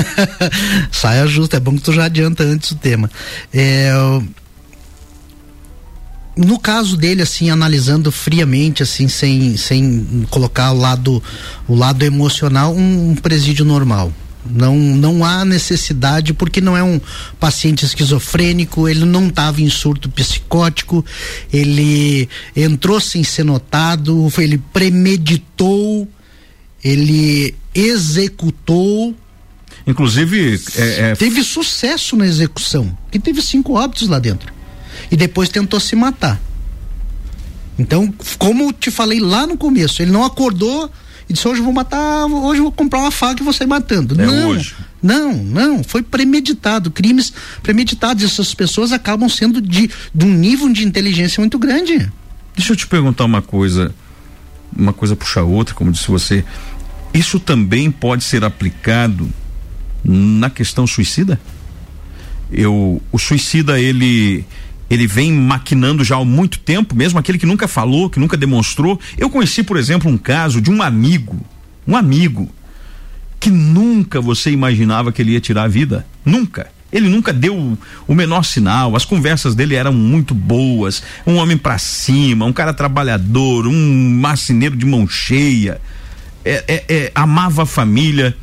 Saia justa, é bom que tu já adianta antes o tema. É, no caso dele, assim, analisando friamente, assim, sem, sem colocar o lado, o lado emocional, um, um presídio normal. Não, não há necessidade, porque não é um paciente esquizofrênico, ele não estava em surto psicótico, ele entrou sem ser notado, ele premeditou, ele executou. Inclusive. É, é... Teve sucesso na execução, que teve cinco óbitos lá dentro. E depois tentou se matar. Então, como te falei lá no começo, ele não acordou e disse: hoje eu vou matar, hoje eu vou comprar uma faca e vou sair matando. É não, hoje. Não, não, foi premeditado, crimes premeditados. Essas pessoas acabam sendo de, de um nível de inteligência muito grande. Deixa eu te perguntar uma coisa, uma coisa puxa outra, como disse você. Isso também pode ser aplicado na questão suicida? Eu, o suicida ele ele vem maquinando já há muito tempo, mesmo aquele que nunca falou, que nunca demonstrou. Eu conheci, por exemplo, um caso de um amigo, um amigo que nunca você imaginava que ele ia tirar a vida, nunca. Ele nunca deu o menor sinal, as conversas dele eram muito boas, um homem para cima, um cara trabalhador, um marceneiro de mão cheia, é, é, é, amava a família,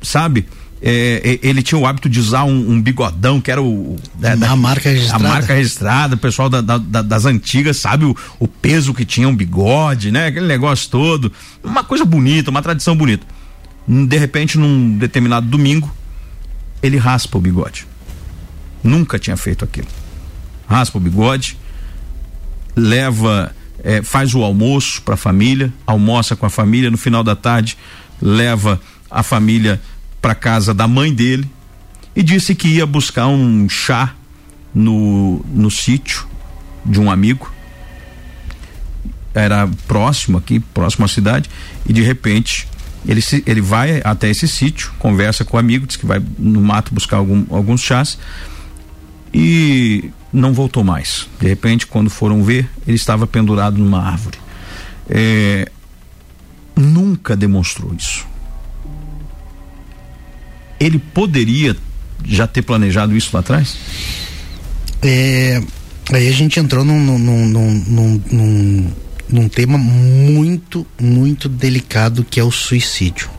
sabe? É, é, ele tinha o hábito de usar um, um bigodão que era o né, da, marca registrada. A marca registrada, o pessoal da, da, das antigas sabe o, o, peso que tinha um bigode, né? Aquele negócio todo, uma coisa bonita, uma tradição bonita. De repente, num determinado domingo, ele raspa o bigode. Nunca tinha feito aquilo. Raspa o bigode, leva, é, faz o almoço para a família, almoça com a família, no final da tarde leva a família para casa da mãe dele e disse que ia buscar um chá no, no sítio de um amigo. Era próximo aqui, próximo à cidade, e de repente ele, se, ele vai até esse sítio, conversa com o amigo, diz que vai no mato buscar algum, alguns chás e não voltou mais. De repente, quando foram ver, ele estava pendurado numa árvore. É, nunca demonstrou isso ele poderia já ter planejado isso lá atrás? É, aí a gente entrou num, num, num, num, num tema muito, muito delicado que é o suicídio.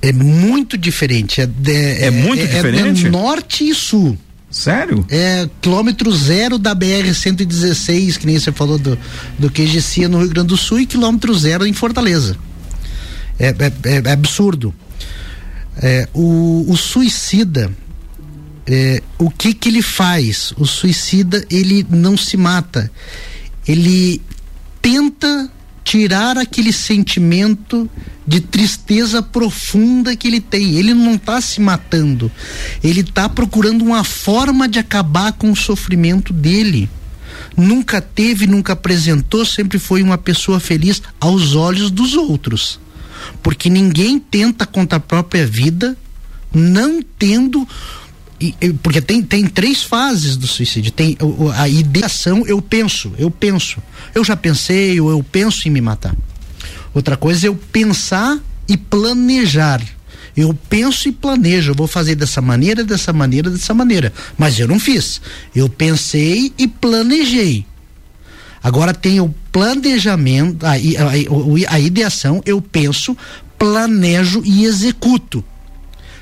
É muito diferente. É, é, é muito é, diferente? É norte e sul. Sério? É quilômetro zero da BR-116, que nem você falou do, do QGC no Rio Grande do Sul, e quilômetro zero em Fortaleza. É, é, é absurdo. É, o, o, suicida, é, o que que ele faz? O suicida ele não se mata, ele tenta tirar aquele sentimento de tristeza profunda que ele tem. Ele não está se matando, ele está procurando uma forma de acabar com o sofrimento dele. Nunca teve, nunca apresentou, sempre foi uma pessoa feliz aos olhos dos outros porque ninguém tenta contra a própria vida não tendo porque tem, tem três fases do suicídio. Tem a ideação, eu penso, eu penso. Eu já pensei, ou eu penso em me matar. Outra coisa é eu pensar e planejar. Eu penso e planejo, eu vou fazer dessa maneira, dessa maneira, dessa maneira. Mas eu não fiz. Eu pensei e planejei. Agora tem o planejamento, a, a, a, ideação, eu penso, planejo e executo.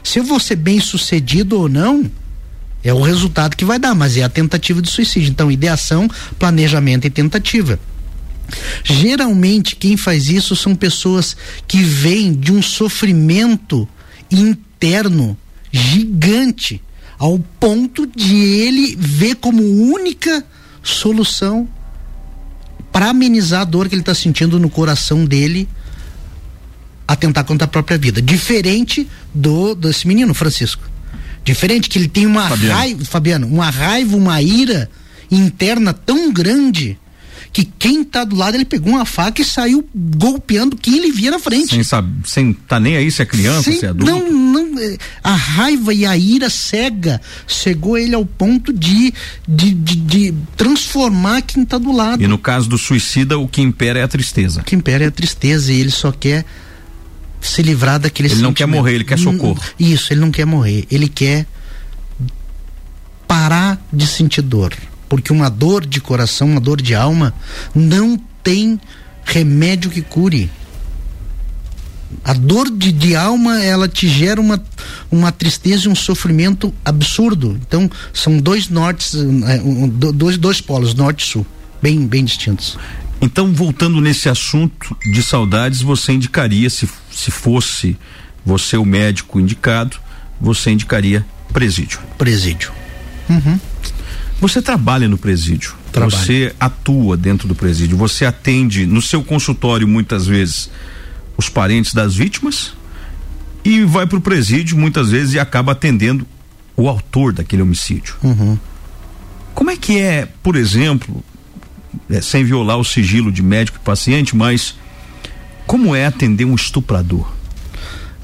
Se eu vou ser bem sucedido ou não, é o resultado que vai dar, mas é a tentativa de suicídio. Então, ideação, planejamento e tentativa. Geralmente, quem faz isso são pessoas que vêm de um sofrimento interno gigante, ao ponto de ele ver como única solução para amenizar a dor que ele está sentindo no coração dele atentar contra a própria vida. Diferente do desse menino, Francisco. Diferente que ele tem uma Fabiano. raiva, Fabiano, uma raiva, uma ira interna tão grande que quem tá do lado ele pegou uma faca e saiu golpeando quem ele via na frente. Sem saber, sem tá nem aí se é criança, sem, se é adulto. Não, não, é, a raiva e a ira cega chegou ele ao ponto de, de, de, de transformar quem tá do lado. E no caso do suicida, o que impera é a tristeza. O que impera é a tristeza e ele só quer se livrar daquele Ele não quer morrer, ele quer socorro. Isso, ele não quer morrer, ele quer parar de sentir dor porque uma dor de coração, uma dor de alma, não tem remédio que cure. A dor de, de alma, ela te gera uma, uma tristeza e um sofrimento absurdo. Então, são dois nortes, é, dois, dois polos, norte e sul, bem, bem distintos. Então, voltando nesse assunto de saudades, você indicaria, se, se fosse você o médico indicado, você indicaria presídio. Presídio. Uhum. Você trabalha no presídio. Trabalho. Você atua dentro do presídio. Você atende no seu consultório muitas vezes os parentes das vítimas e vai para o presídio muitas vezes e acaba atendendo o autor daquele homicídio. Uhum. Como é que é, por exemplo, é, sem violar o sigilo de médico e paciente, mas como é atender um estuprador?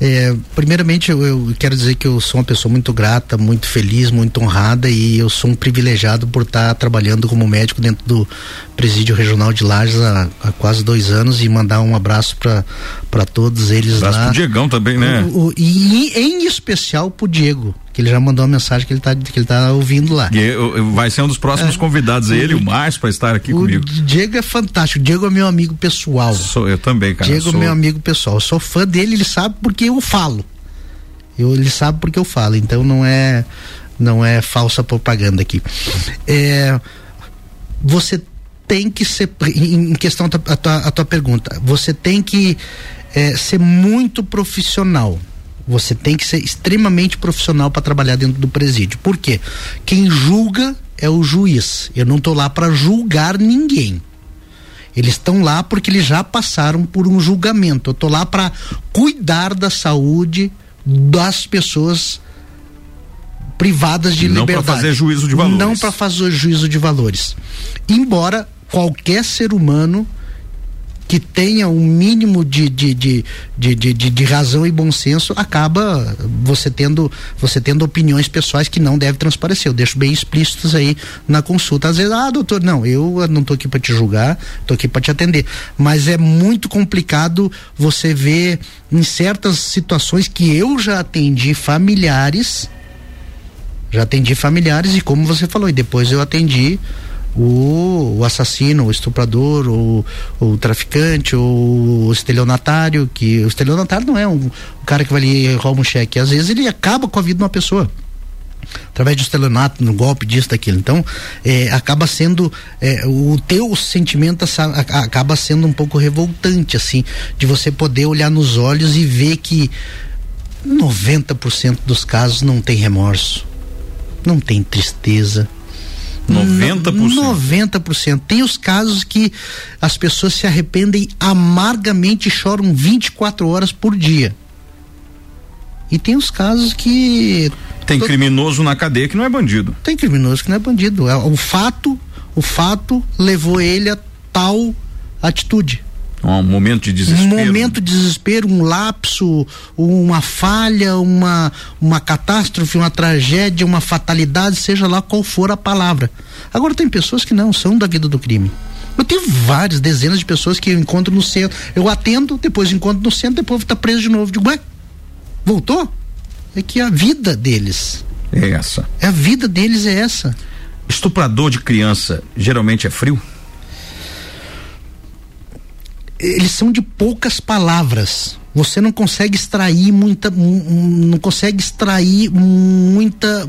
É, primeiramente, eu, eu, quero dizer que eu sou uma pessoa muito grata, muito feliz, muito honrada e eu sou um privilegiado por estar trabalhando como médico dentro do presídio regional de Lages há, há quase dois anos e mandar um abraço para todos eles um abraço lá. Pro Diegão também, né? O, o, e em especial pro Diego, que ele já mandou uma mensagem que ele tá, que ele tá ouvindo lá. E eu, vai ser um dos próximos é, convidados, ele, o Márcio, para estar aqui o comigo. Diego é fantástico, o Diego é meu amigo pessoal. Sou eu também, cara. Diego é sou... meu amigo pessoal. Eu sou fã dele, ele sabe porque eu falo. Eu, ele sabe porque eu falo, então não é não é falsa propaganda aqui. É, você tem que ser em questão a tua, a tua pergunta, você tem que é, ser muito profissional. Você tem que ser extremamente profissional para trabalhar dentro do presídio. Por quê? Quem julga é o juiz. Eu não estou lá para julgar ninguém. Eles estão lá porque eles já passaram por um julgamento. Eu estou lá para cuidar da saúde das pessoas privadas de não liberdade. Não para fazer juízo de valores. Não para fazer juízo de valores. Embora qualquer ser humano que tenha um mínimo de, de, de, de, de, de, de razão e bom senso, acaba você tendo, você tendo opiniões pessoais que não devem transparecer. Eu deixo bem explícitos aí na consulta. Às vezes, ah, doutor, não, eu não estou aqui para te julgar, estou aqui para te atender. Mas é muito complicado você ver em certas situações que eu já atendi familiares, já atendi familiares e como você falou, e depois eu atendi o, o assassino, o estuprador, o, o traficante, o, o estelionatário, que o estelionatário não é um, um cara que vai ali rouba um cheque, às vezes ele acaba com a vida de uma pessoa através de estelionato, no golpe disso, daquilo. Então, é, acaba sendo é, o teu sentimento acaba sendo um pouco revoltante, assim, de você poder olhar nos olhos e ver que 90% dos casos não tem remorso, não tem tristeza, 90%? 90%. Tem os casos que as pessoas se arrependem amargamente e choram 24 horas por dia. E tem os casos que. Tem criminoso na cadeia que não é bandido. Tem criminoso que não é bandido. É, o fato, o fato levou ele a tal atitude. Um momento de desespero. Um momento de desespero, um lapso, uma falha, uma, uma catástrofe, uma tragédia, uma fatalidade, seja lá qual for a palavra. Agora tem pessoas que não são da vida do crime. Eu tenho várias, dezenas de pessoas que eu encontro no centro. Eu atendo, depois encontro no centro, depois tá preso de novo. Digo, ué, voltou? É que a vida deles. É essa. É a vida deles é essa. Estuprador de criança geralmente é frio? Eles são de poucas palavras. Você não consegue extrair muita, não consegue extrair muita,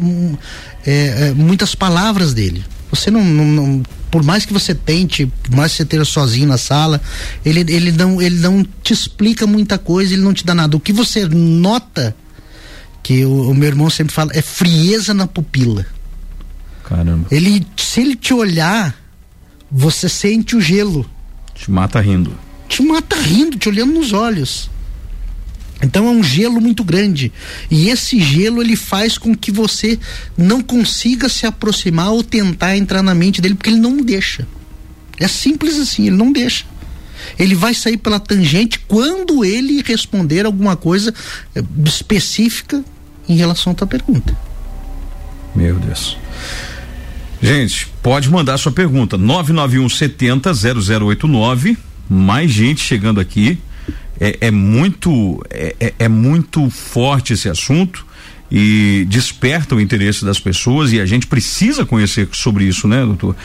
é, é, muitas palavras dele. Você não, não, não, por mais que você tente, por mais que você esteja sozinho na sala, ele, ele não, ele não te explica muita coisa, ele não te dá nada. O que você nota, que o, o meu irmão sempre fala, é frieza na pupila. Caramba. Ele, se ele te olhar, você sente o gelo. Te mata rindo te mata rindo, te olhando nos olhos. Então é um gelo muito grande. E esse gelo ele faz com que você não consiga se aproximar ou tentar entrar na mente dele, porque ele não deixa. É simples assim, ele não deixa. Ele vai sair pela tangente quando ele responder alguma coisa eh, específica em relação à tua pergunta. Meu Deus. Gente, pode mandar sua pergunta. 991 70 0089 mais gente chegando aqui. É, é muito é, é, é, muito forte esse assunto e desperta o interesse das pessoas e a gente precisa conhecer sobre isso, né, doutor?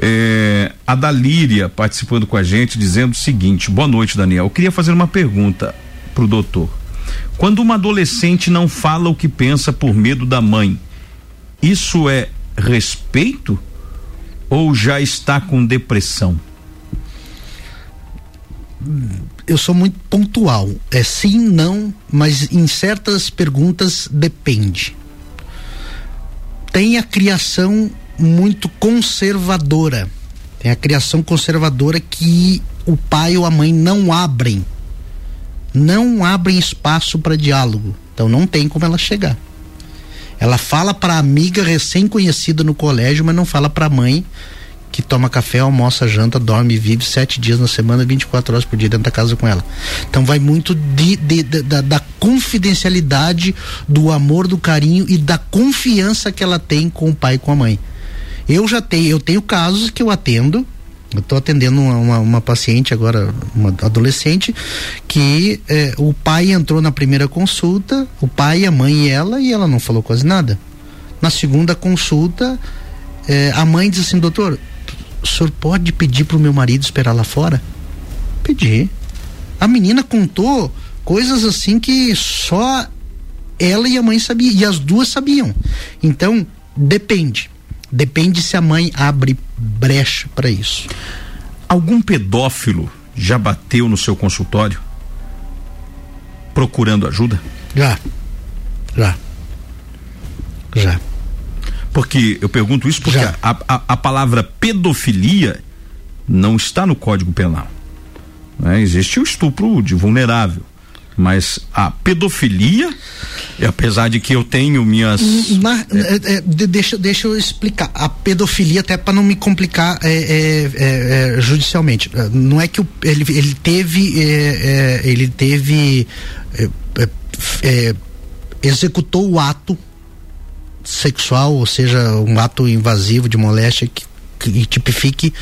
É, a Dalíria participando com a gente dizendo o seguinte: boa noite, Daniel. Eu queria fazer uma pergunta pro doutor. Quando uma adolescente não fala o que pensa por medo da mãe, isso é respeito ou já está com depressão? Eu sou muito pontual. É sim, não, mas em certas perguntas depende. Tem a criação muito conservadora. Tem a criação conservadora que o pai ou a mãe não abrem. não abrem espaço para diálogo. Então não tem como ela chegar. Ela fala para amiga recém-conhecida no colégio, mas não fala para mãe que toma café, almoça, janta, dorme vive sete dias na semana, 24 horas por dia dentro da casa com ela. Então vai muito de, de, de, da, da confidencialidade, do amor, do carinho e da confiança que ela tem com o pai e com a mãe. Eu já tenho, eu tenho casos que eu atendo eu estou atendendo uma, uma, uma, paciente agora, uma adolescente, que eh, o pai entrou na primeira consulta, o pai, a mãe e ela, e ela não falou quase nada. Na segunda consulta, eh, a mãe diz assim, doutor, o senhor pode pedir para o meu marido esperar lá fora? Pedi. A menina contou coisas assim que só ela e a mãe sabiam, e as duas sabiam. Então, depende. Depende se a mãe abre brecha para isso. Algum pedófilo já bateu no seu consultório procurando ajuda? Já. Já. Já. Porque eu pergunto isso porque a, a, a, palavra pedofilia não está no Código Penal. Né? Existe o estupro de vulnerável. Mas a pedofilia, apesar de que eu tenho minhas. Na, é, é, deixa, deixa eu explicar. A pedofilia, até para não me complicar é, é, é, judicialmente. Não é que o, ele, ele teve. ele teve. executou o ato sexual, ou seja, um ato invasivo de moléstia que, que tipifique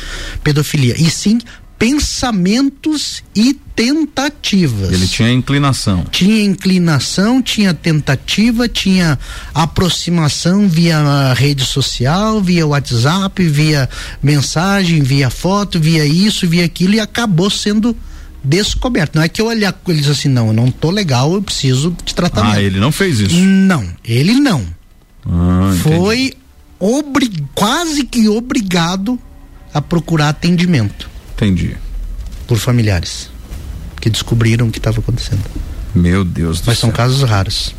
pedofilia. E sim pensamentos e tentativas. Ele tinha inclinação. Tinha inclinação, tinha tentativa, tinha aproximação via rede social, via WhatsApp, via mensagem, via foto, via isso, via aquilo e acabou sendo descoberto. Não é que eu olhar com eles assim, não, eu não tô legal, eu preciso de tratamento. Ah, ele não fez isso? Não, ele não. Ah, Foi obri quase que obrigado a procurar atendimento. Entendi. Por familiares que descobriram o que estava acontecendo. Meu Deus do Mas céu. são casos raros.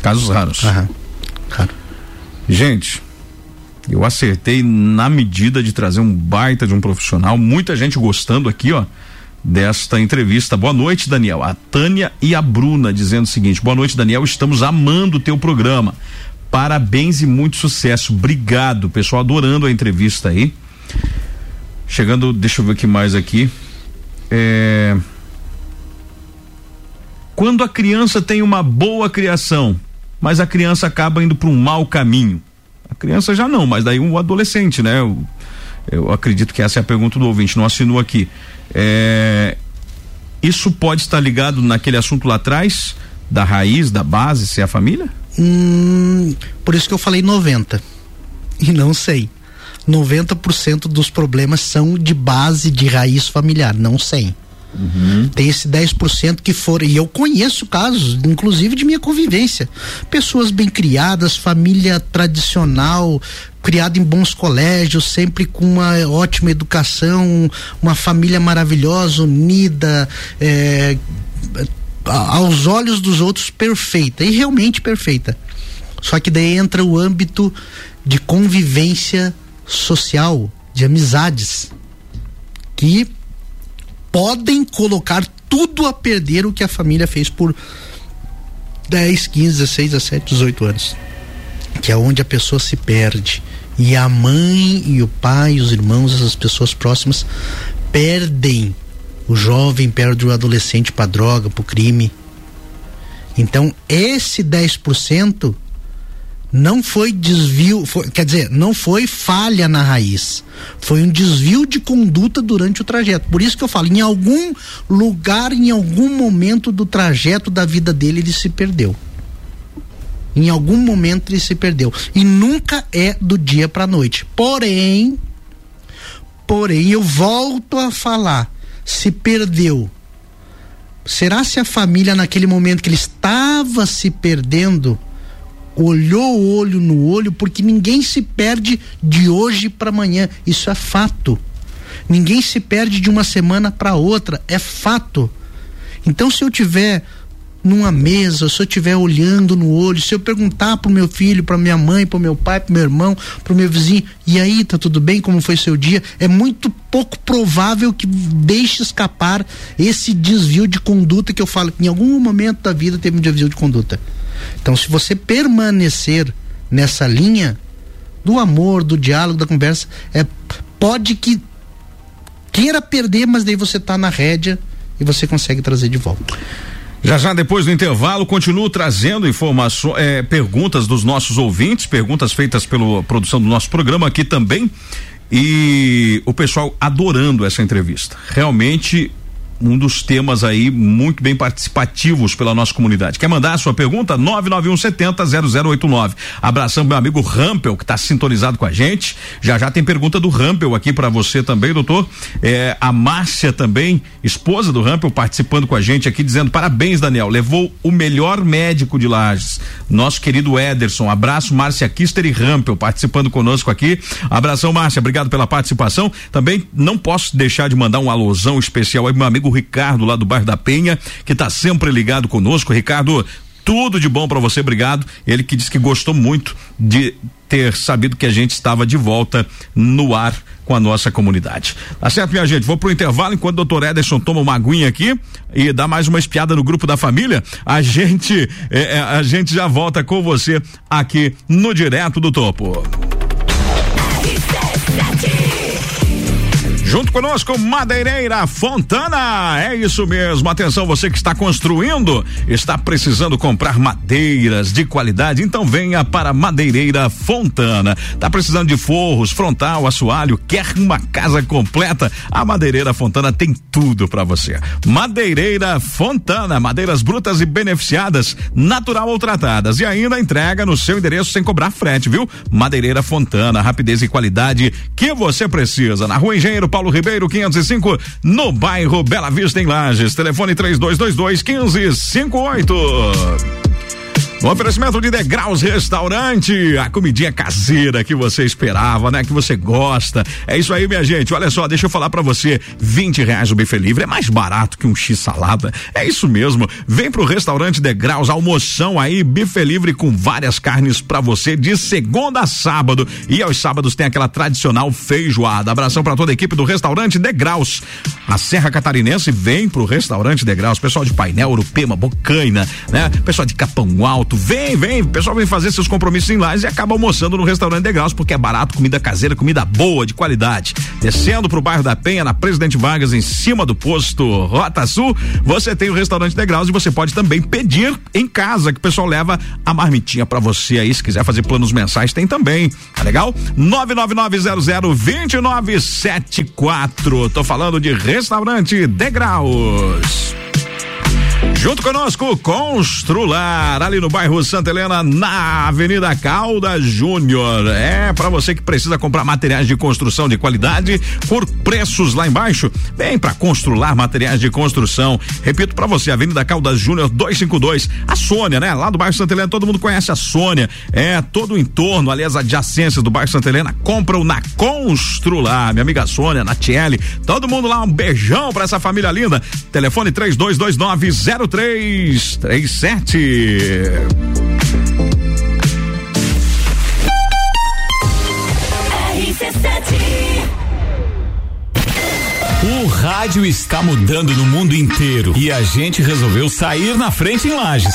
Casos raros. Aham. Raro. Gente, eu acertei na medida de trazer um baita de um profissional, muita gente gostando aqui, ó, desta entrevista. Boa noite, Daniel. A Tânia e a Bruna dizendo o seguinte: Boa noite, Daniel. Estamos amando o teu programa. Parabéns e muito sucesso. Obrigado, pessoal, adorando a entrevista aí. Chegando, deixa eu ver o que mais aqui. É... Quando a criança tem uma boa criação, mas a criança acaba indo para um mau caminho. A criança já não, mas daí um adolescente, né? Eu, eu acredito que essa é a pergunta do ouvinte, não assinou aqui. É... Isso pode estar ligado naquele assunto lá atrás, da raiz, da base, se é a família? Hum, por isso que eu falei 90. E não sei. 90% dos problemas são de base de raiz familiar, não 100. Uhum. Tem esse 10% que foram, e eu conheço casos, inclusive de minha convivência. Pessoas bem criadas, família tradicional, criada em bons colégios, sempre com uma ótima educação, uma família maravilhosa, unida, é, aos olhos dos outros perfeita, e realmente perfeita. Só que daí entra o âmbito de convivência social, de amizades, que podem colocar tudo a perder o que a família fez por 10, 15, 16, 17, 18 anos. Que é onde a pessoa se perde. E a mãe e o pai, os irmãos, essas pessoas próximas perdem. O jovem perde o adolescente para droga, para crime. Então, esse 10% não foi desvio, foi, quer dizer, não foi falha na raiz, foi um desvio de conduta durante o trajeto. Por isso que eu falo, em algum lugar, em algum momento do trajeto da vida dele, ele se perdeu. Em algum momento ele se perdeu e nunca é do dia para noite. Porém, porém eu volto a falar, se perdeu. Será se a família naquele momento que ele estava se perdendo olhou o olho no olho, porque ninguém se perde de hoje para amanhã. Isso é fato. Ninguém se perde de uma semana para outra. É fato. Então, se eu tiver numa mesa, se eu estiver olhando no olho, se eu perguntar pro meu filho, pra minha mãe, pro meu pai, pro meu irmão, pro meu vizinho, e aí, tá tudo bem? Como foi seu dia? É muito pouco provável que deixe escapar esse desvio de conduta que eu falo que em algum momento da vida teve um desvio de conduta. Então, se você permanecer nessa linha do amor, do diálogo, da conversa, é pode que queira perder, mas daí você tá na rédea e você consegue trazer de volta. Já já depois do intervalo, continuo trazendo informações, é, perguntas dos nossos ouvintes, perguntas feitas pela produção do nosso programa aqui também. E o pessoal adorando essa entrevista. Realmente um dos temas aí muito bem participativos pela nossa comunidade. Quer mandar a sua pergunta? 991700089. Abração meu amigo Rampel, que está sintonizado com a gente. Já já tem pergunta do Rampel aqui para você também, doutor. É, a Márcia também, esposa do Rampel, participando com a gente aqui, dizendo: parabéns, Daniel. Levou o melhor médico de Lages, nosso querido Ederson. Abraço, Márcia Kister e Rampel, participando conosco aqui. Abração, Márcia. Obrigado pela participação. Também não posso deixar de mandar um alusão especial aí, meu amigo Ricardo, lá do bairro da Penha, que está sempre ligado conosco. Ricardo, tudo de bom para você, obrigado. Ele que disse que gostou muito de ter sabido que a gente estava de volta no ar com a nossa comunidade. Tá certo, minha gente? Vou pro intervalo enquanto o doutor Ederson toma uma aguinha aqui e dá mais uma espiada no grupo da família. A gente, é, é a gente já volta com você aqui no Direto do Topo. Junto conosco, Madeireira Fontana. É isso mesmo. Atenção, você que está construindo, está precisando comprar madeiras de qualidade, então venha para Madeireira Fontana. Tá precisando de forros, frontal, assoalho, quer uma casa completa? A Madeireira Fontana tem tudo para você. Madeireira Fontana, madeiras brutas e beneficiadas, natural ou tratadas e ainda entrega no seu endereço sem cobrar frete, viu? Madeireira Fontana, rapidez e qualidade que você precisa. Na Rua Engenheiro Paulo Paulo Ribeiro 505, no bairro Bela Vista em Lages. Telefone 3222 1558. Um oferecimento de Degraus Restaurante, a comidinha caseira que você esperava, né? Que você gosta. É isso aí, minha gente. Olha só, deixa eu falar para você, vinte reais o buffet livre é mais barato que um x salada. É isso mesmo. Vem pro restaurante Degraus, almoção aí, buffet livre com várias carnes para você de segunda a sábado. E aos sábados tem aquela tradicional feijoada. Abração para toda a equipe do restaurante Degraus. A Serra Catarinense vem pro restaurante Degraus. Pessoal de Painel, Urupema, Bocaina, né? Pessoal de Capão Alto Vem, vem, o pessoal vem fazer seus compromissos em Lages e acaba almoçando no restaurante Degraus, porque é barato, comida caseira, comida boa, de qualidade. Descendo pro bairro da Penha, na Presidente Vargas, em cima do posto Rota Sul, você tem o restaurante Degraus e você pode também pedir em casa, que o pessoal leva a marmitinha para você aí, se quiser fazer planos mensais, tem também. Tá legal? 999002974. Tô falando de restaurante Degraus. Junto conosco, Constrular, ali no bairro Santa Helena, na Avenida Calda Júnior. É para você que precisa comprar materiais de construção de qualidade por preços lá embaixo. Vem para Constrular Materiais de Construção. Repito para você, Avenida Caldas Júnior 252. A Sônia, né? Lá do bairro Santa Helena, todo mundo conhece a Sônia. É todo o entorno, ali as adjacências do bairro Santa Helena, compram na Constrular. Minha amiga Sônia, Natiele, todo mundo lá, um beijão para essa família linda. Telefone 3229 três três sete. O rádio está mudando no mundo inteiro e a gente resolveu sair na frente em Lages.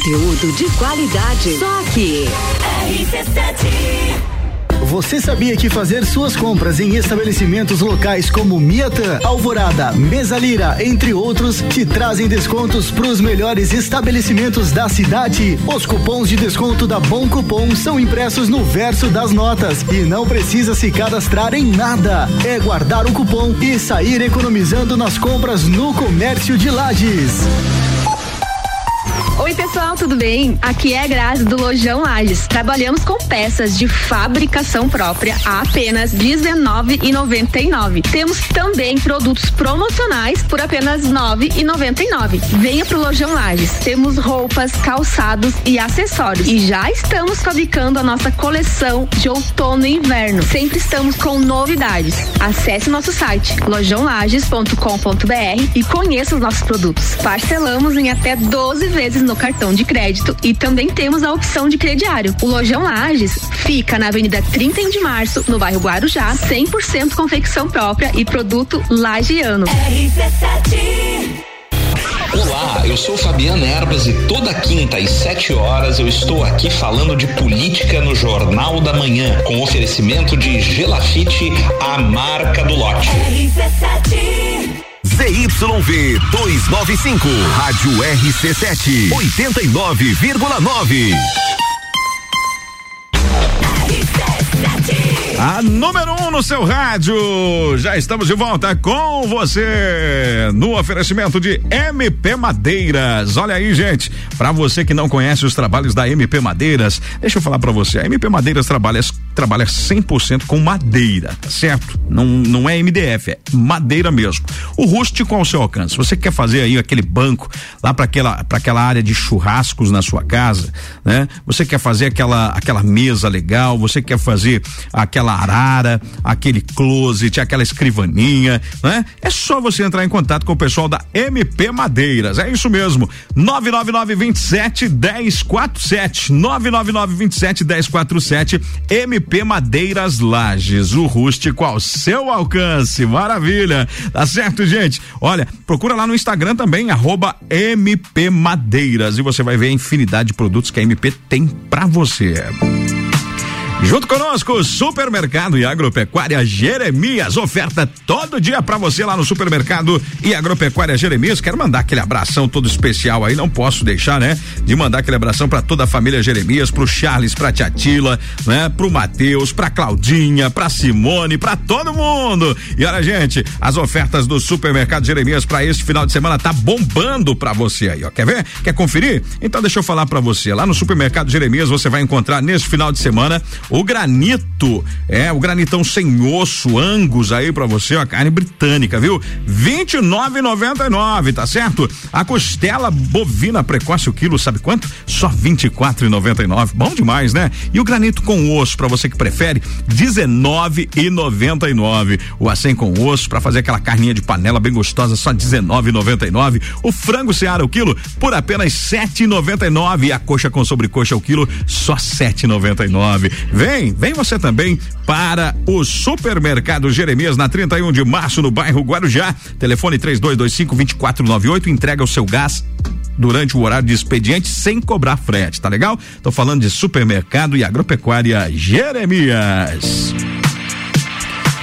Conteúdo de qualidade. Só aqui. RC7. Você sabia que fazer suas compras em estabelecimentos locais como Miatã, Alvorada, Mesa Lira, entre outros, te trazem descontos para os melhores estabelecimentos da cidade? Os cupons de desconto da Bom Cupom são impressos no verso das notas e não precisa se cadastrar em nada. É guardar o cupom e sair economizando nas compras no comércio de Lages. Oi, pessoal, tudo bem? Aqui é a Grazi do Lojão Lages. Trabalhamos com peças de fabricação própria a apenas R$19,99. Temos também produtos promocionais por apenas R$9,99. Venha pro Lojão Lages. Temos roupas, calçados e acessórios. E já estamos fabricando a nossa coleção de outono e inverno. Sempre estamos com novidades. Acesse nosso site lojãolages.com.br e conheça os nossos produtos. Parcelamos em até 12 vezes no cartão de crédito e também temos a opção de crediário. O Lojão Lages fica na Avenida 31 de Março, no bairro Guarujá, 100% confecção própria e produto lagiano. Olá, eu sou Fabiana Erbas e toda quinta às 7 horas eu estou aqui falando de política no Jornal da Manhã, com oferecimento de Gelafite, a marca do lote. ZYV 295, Rádio RC7, 89,9. A número um no seu rádio. Já estamos de volta com você no oferecimento de MP Madeiras. Olha aí, gente. Para você que não conhece os trabalhos da MP Madeiras, deixa eu falar para você. A MP Madeiras trabalha trabalha 100% com madeira, tá certo? Não, não é MDF, é madeira mesmo. O rústico ao seu alcance. Você quer fazer aí aquele banco lá para aquela para aquela área de churrascos na sua casa, né? Você quer fazer aquela aquela mesa legal, você quer fazer aquela arara, aquele closet, aquela escrivaninha, né? É só você entrar em contato com o pessoal da MP Madeiras. É isso mesmo. 999 27 1047 999 27 1047 MP Madeiras Lages, o rústico ao seu alcance. Maravilha. Tá certo, gente? Olha, procura lá no Instagram também arroba MP Madeiras e você vai ver a infinidade de produtos que a MP tem para você. Junto conosco, Supermercado e Agropecuária Jeremias. Oferta todo dia para você lá no Supermercado e Agropecuária Jeremias. Quero mandar aquele abração todo especial aí. Não posso deixar, né? De mandar aquele abração para toda a família Jeremias, pro Charles, pra Tia Tila, né? Pro Matheus, pra Claudinha, pra Simone, pra todo mundo. E olha, gente, as ofertas do Supermercado Jeremias para este final de semana tá bombando para você aí, ó. Quer ver? Quer conferir? Então deixa eu falar para você. Lá no Supermercado Jeremias você vai encontrar neste final de semana o granito, é, o granitão sem osso, angus aí para você, a carne britânica, viu? 29,99, tá certo? A costela bovina precoce o quilo, sabe quanto? Só 24,99. Bom demais, né? E o granito com osso para você que prefere, 19,99. O acém com osso para fazer aquela carninha de panela bem gostosa, só 19,99. O frango seara o quilo por apenas 7,99 e a coxa com sobrecoxa o quilo só 7,99. Vem, vem você também para o Supermercado Jeremias na 31 de março no bairro Guarujá. Telefone 3225 2498, entrega o seu gás durante o horário de expediente sem cobrar frete, tá legal? Tô falando de supermercado e agropecuária Jeremias.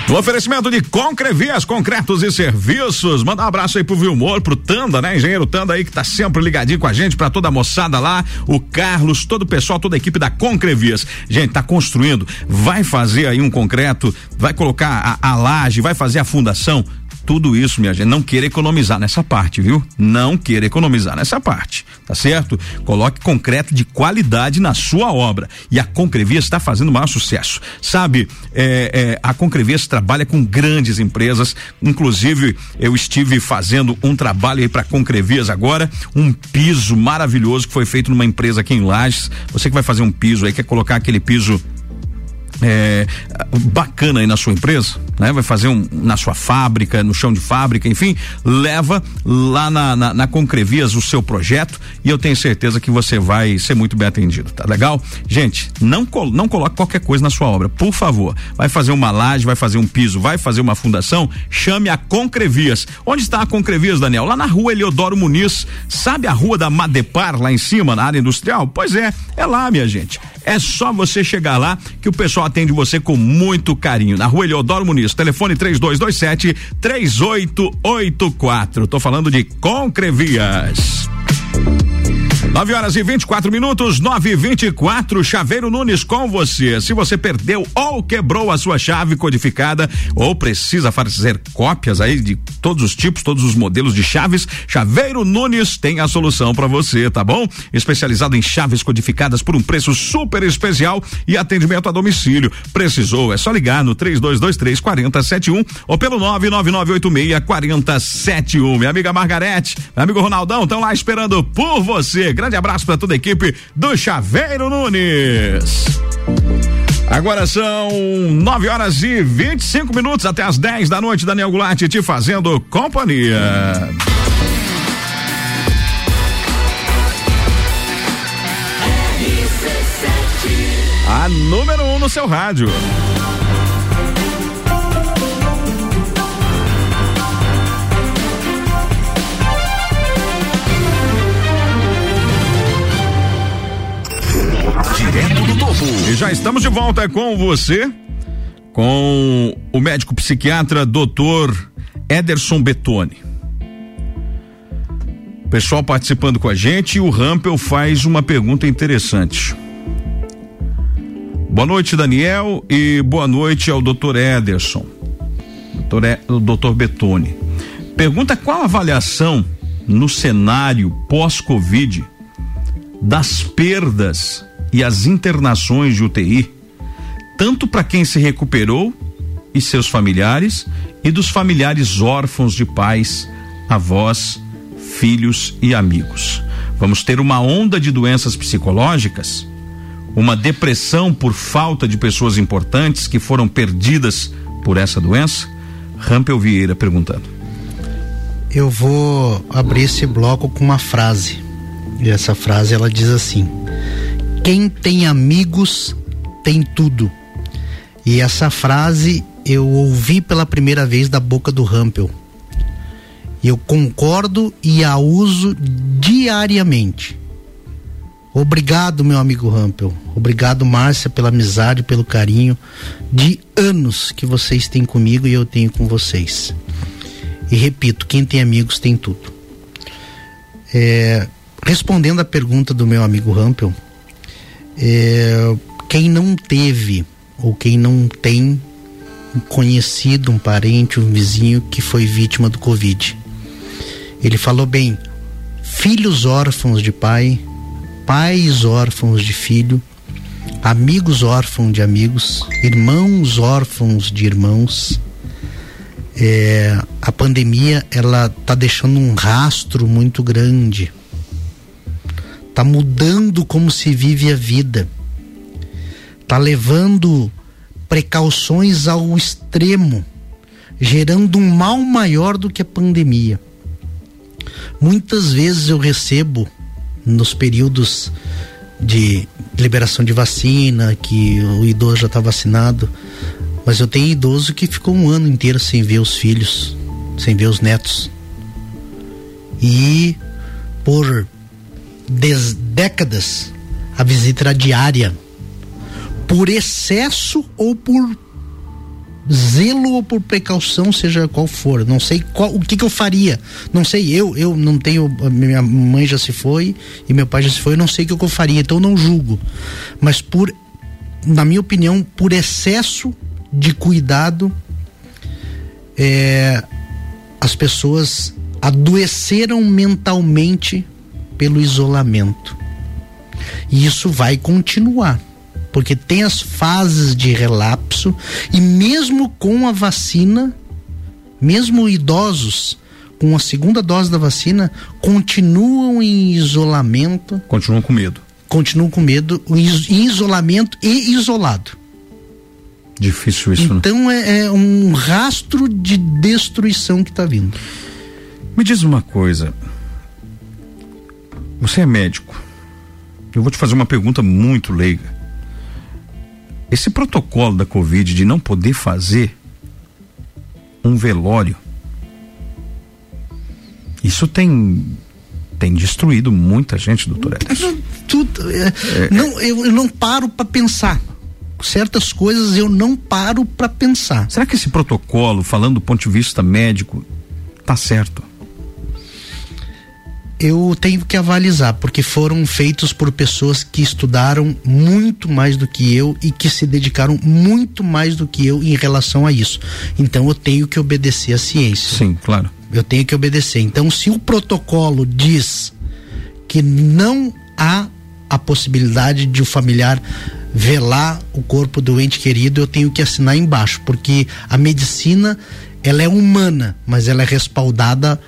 No oferecimento de Concrevias, concretos e serviços. Manda um abraço aí pro Vilmor, pro Tanda, né? Engenheiro Tanda aí que tá sempre ligadinho com a gente, para toda a moçada lá, o Carlos, todo o pessoal, toda a equipe da Concrevias. Gente, tá construindo, vai fazer aí um concreto, vai colocar a, a laje, vai fazer a fundação tudo isso, minha gente, não queira economizar nessa parte, viu? Não queira economizar nessa parte, tá certo? Coloque concreto de qualidade na sua obra. E a Concrevias está fazendo o maior sucesso. Sabe, é, é, a Concrevias trabalha com grandes empresas, inclusive eu estive fazendo um trabalho aí para Concrevias agora, um piso maravilhoso que foi feito numa empresa aqui em Lages. Você que vai fazer um piso aí, quer colocar aquele piso é, bacana aí na sua empresa, né? Vai fazer um na sua fábrica, no chão de fábrica, enfim, leva lá na, na, na Concrevias o seu projeto e eu tenho certeza que você vai ser muito bem atendido, tá legal? Gente, não, não coloque qualquer coisa na sua obra, por favor. Vai fazer uma laje, vai fazer um piso, vai fazer uma fundação, chame a Concrevias. Onde está a Concrevias, Daniel? Lá na rua Eliodoro Muniz, sabe a rua da Madepar, lá em cima, na área industrial? Pois é, é lá, minha gente. É só você chegar lá que o pessoal atende você com muito carinho. Na rua Eleodoro Muniz, telefone 3227 3884. Tô falando de Concrevias. 9 horas e 24 minutos, 9 e 24 Chaveiro Nunes com você. Se você perdeu ou quebrou a sua chave codificada ou precisa fazer cópias aí de todos os tipos, todos os modelos de chaves, Chaveiro Nunes tem a solução para você, tá bom? Especializado em chaves codificadas por um preço super especial e atendimento a domicílio. Precisou? É só ligar no 3223 4071 ou pelo 99986 4071. Minha amiga Margarete, meu amigo Ronaldão estão lá esperando por você. Grande abraço para toda a equipe do Chaveiro Nunes. Agora são 9 horas e 25 minutos até as 10 da noite. Daniel Goulart te fazendo companhia. A número 1 um no seu rádio. Direto do topo. E já estamos de volta com você, com o médico psiquiatra doutor Ederson Betoni. Pessoal participando com a gente, o Rampel faz uma pergunta interessante. Boa noite, Daniel, e boa noite ao doutor Ederson, doutor, e, doutor Betoni. Pergunta qual a avaliação no cenário pós-Covid das perdas e as internações de UTI, tanto para quem se recuperou e seus familiares, e dos familiares órfãos de pais, avós, filhos e amigos. Vamos ter uma onda de doenças psicológicas, uma depressão por falta de pessoas importantes que foram perdidas por essa doença? Rampel Vieira perguntando. Eu vou abrir esse bloco com uma frase. E essa frase ela diz assim: quem tem amigos tem tudo. E essa frase eu ouvi pela primeira vez da boca do Rampel. Eu concordo e a uso diariamente. Obrigado, meu amigo Rampel. Obrigado, Márcia, pela amizade, pelo carinho de anos que vocês têm comigo e eu tenho com vocês. E repito, quem tem amigos tem tudo. É, respondendo à pergunta do meu amigo Rampel, é, quem não teve ou quem não tem um conhecido, um parente, um vizinho que foi vítima do Covid. Ele falou bem: filhos órfãos de pai, pais órfãos de filho, amigos órfãos de amigos, irmãos órfãos de irmãos. É, a pandemia ela tá deixando um rastro muito grande tá mudando como se vive a vida, tá levando precauções ao extremo, gerando um mal maior do que a pandemia. Muitas vezes eu recebo nos períodos de liberação de vacina, que o idoso já está vacinado, mas eu tenho idoso que ficou um ano inteiro sem ver os filhos, sem ver os netos. E por des, décadas a visita era diária. Por excesso ou por zelo ou por precaução, seja qual for. Não sei qual, o que, que eu faria. Não sei, eu, eu não tenho. Minha mãe já se foi e meu pai já se foi, eu não sei o que eu faria, então eu não julgo. Mas por, na minha opinião, por excesso de cuidado, é, as pessoas adoeceram mentalmente pelo isolamento. E isso vai continuar, porque tem as fases de relapso e mesmo com a vacina, mesmo idosos com a segunda dose da vacina continuam em isolamento, Continuam com medo. continuam com medo, em isolamento e isolado. Difícil isso, né? Então é, é um rastro de destruição que está vindo. Me diz uma coisa. Você é médico. Eu vou te fazer uma pergunta muito leiga. Esse protocolo da Covid de não poder fazer um velório, isso tem tem destruído muita gente, doutor Edson. Tudo, é, não, eu, eu não paro para pensar. Certas coisas eu não paro para pensar. Será que esse protocolo, falando do ponto de vista médico, tá certo? Eu tenho que avalizar, porque foram feitos por pessoas que estudaram muito mais do que eu e que se dedicaram muito mais do que eu em relação a isso. Então eu tenho que obedecer à ciência. Sim, claro. Eu tenho que obedecer. Então, se o protocolo diz que não há a possibilidade de o familiar velar o corpo do ente querido, eu tenho que assinar embaixo, porque a medicina ela é humana, mas ela é respaldada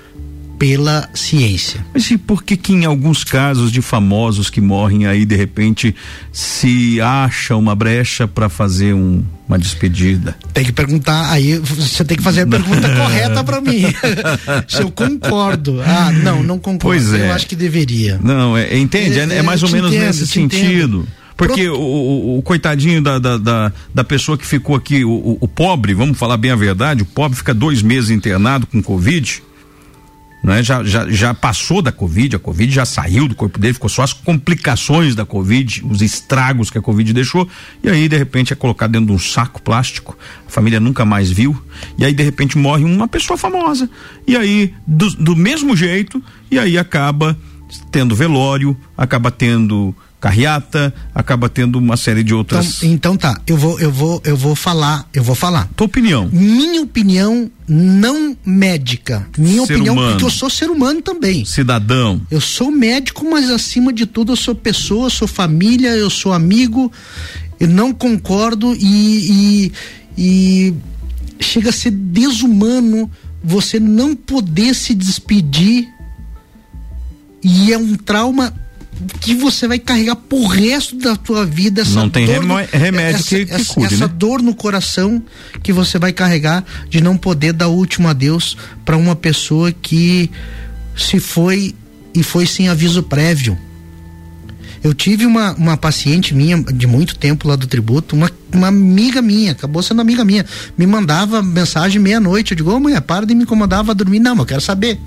pela ciência. Mas e por que que em alguns casos de famosos que morrem aí de repente se acha uma brecha para fazer um, uma despedida? Tem que perguntar, aí você tem que fazer a pergunta correta para mim. Se eu concordo. Ah, não, não concordo. Pois é. Eu acho que deveria. Não, é, entende? É, é mais eu ou menos entendo, nesse sentido. entendo. Porque o, o- o coitadinho da, da, da, da pessoa que ficou aqui, o, o- o pobre, vamos falar bem a verdade, o pobre fica dois meses internado com Covid, né? Já, já, já passou da Covid, a Covid já saiu do corpo dele, ficou só as complicações da Covid, os estragos que a Covid deixou, e aí de repente é colocado dentro de um saco plástico, a família nunca mais viu, e aí de repente morre uma pessoa famosa, e aí do, do mesmo jeito, e aí acaba tendo velório, acaba tendo carreata, acaba tendo uma série de Então, outras. então tá, eu vou, eu vou, eu vou falar, eu vou falar. Tua opinião? Minha opinião não médica. Minha Ser opinião, humano. porque eu sou ser humano também. Cidadão. Eu sou médico, mas acima de tudo eu sou pessoa, eu sou família, eu sou amigo. Eu não concordo e, e, e chega a ser desumano você não poder se despedir e é um trauma que você vai carregar pro resto da tua vida essa Não tem dor no- remé- remédio essa, que- que essa, cure, essa né? dor no coração que você vai carregar de não poder dar o último adeus para uma pessoa que se foi e foi sem aviso prévio. Eu tive uma, uma paciente minha de muito tempo lá do tributo, uma, uma amiga minha, acabou sendo amiga minha, me mandava mensagem meia-noite. Eu digo, ô mulher, para de me incomodar, vá dormir. Não, mas eu quero saber.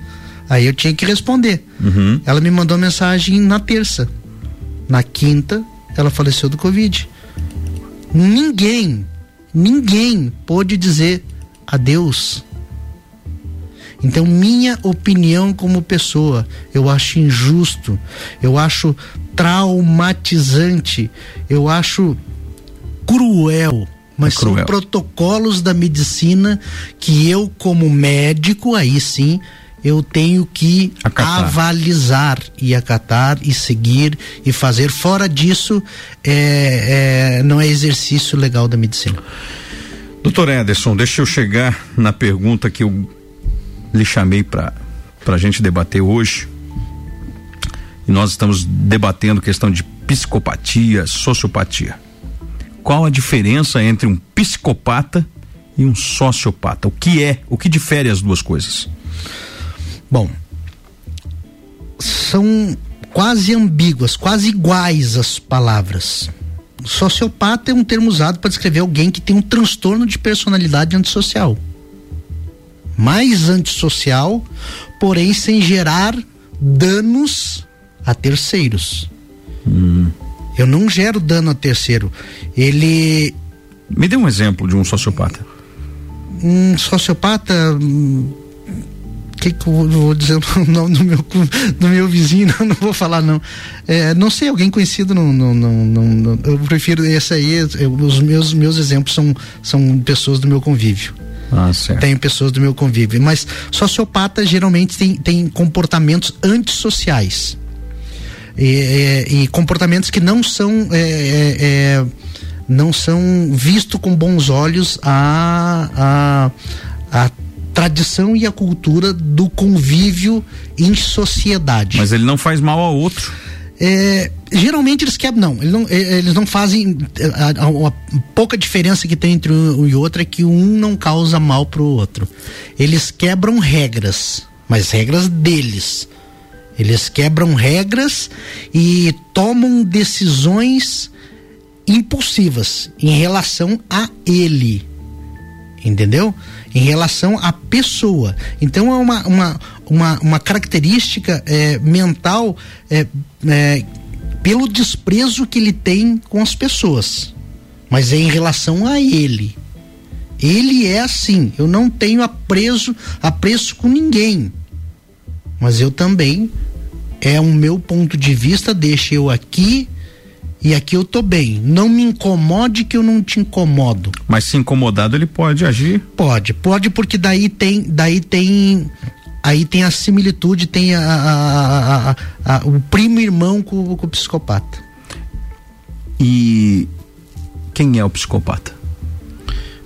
Aí eu tinha que responder. Uhum. Ela me mandou mensagem na terça. Na quinta, ela faleceu do Covid. Ninguém, ninguém pôde dizer adeus. Então, minha opinião como pessoa, eu acho injusto, eu acho traumatizante, eu acho cruel. Mas É cruel. são protocolos da medicina que eu, como médico, aí sim, eu tenho que Acatar. avalizar e acatar e seguir e fazer. Fora disso, é, é, não é exercício legal da medicina. Doutor Ederson, deixa eu chegar na pergunta que eu lhe chamei para a gente debater hoje. E nós estamos debatendo questão de psicopatia, sociopatia. Qual a diferença entre um psicopata e um sociopata? O que é? O que difere as duas coisas? Bom, são quase ambíguas, quase iguais as palavras. Sociopata é um termo usado para descrever alguém que tem um transtorno de personalidade antissocial. Mais antissocial, porém sem gerar danos a terceiros. Eu não gero dano a terceiro. Ele. Me dê um exemplo de um sociopata. Um sociopata. hum, que que eu vou- dizer o nome do meu, do meu vizinho? Não, não vou falar, não. É, não sei, alguém conhecido, não, não, não, não- eu prefiro esse aí. eu- os meus, meus exemplos são, são pessoas do meu convívio. Ah, certo. Tenho pessoas do meu convívio, mas sociopata geralmente tem, tem comportamentos antissociais. E, e, e comportamentos que não são é, é, é não são vistos com bons olhos a, a, a tradição e a cultura do convívio em sociedade. Mas ele não faz mal ao outro. É, geralmente eles quebram, não, eles não, é, eles não fazem a, a, a, pouca diferença que tem entre um e outro é que um não causa mal pro outro. Eles quebram regras, mas regras deles. Eles quebram regras e tomam decisões impulsivas em relação a ele. Entendeu? Em relação à pessoa. Então é uma, uma, uma, uma característica é, mental é, é, pelo desprezo que ele tem com as pessoas. Mas é em relação a ele. Ele é assim. Eu não tenho apreço, apreço com ninguém. Mas eu também é o meu ponto de vista, deixa eu aqui e aqui eu tô bem. Não me incomode que eu não te incomodo. Mas se incomodado ele pode agir? Pode, pode porque daí tem, daí tem aí tem a similitude, tem a, a, a, o primo irmão com, com o psicopata. E quem é o psicopata?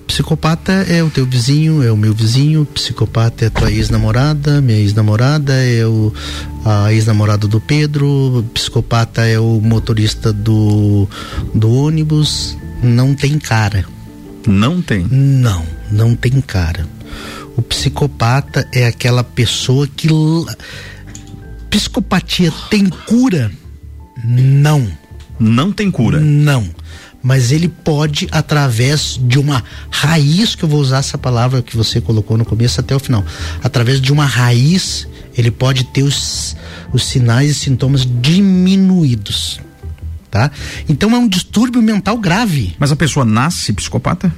Psicopata é o teu vizinho, é o meu vizinho, psicopata é a tua ex-namorada, minha ex-namorada é o a ex-namorada do Pedro, psicopata é o motorista do do ônibus, não tem cara. Não tem? Não, não tem cara. O psicopata é aquela pessoa que psicopatia tem cura? Não. Não tem cura? Não mas ele pode, através de uma raiz, que eu vou usar essa palavra que você colocou no começo até o final, através de uma raiz, ele pode ter os, os sinais e sintomas diminuídos. Tá? Então é um distúrbio mental grave. Mas a pessoa nasce psicopata?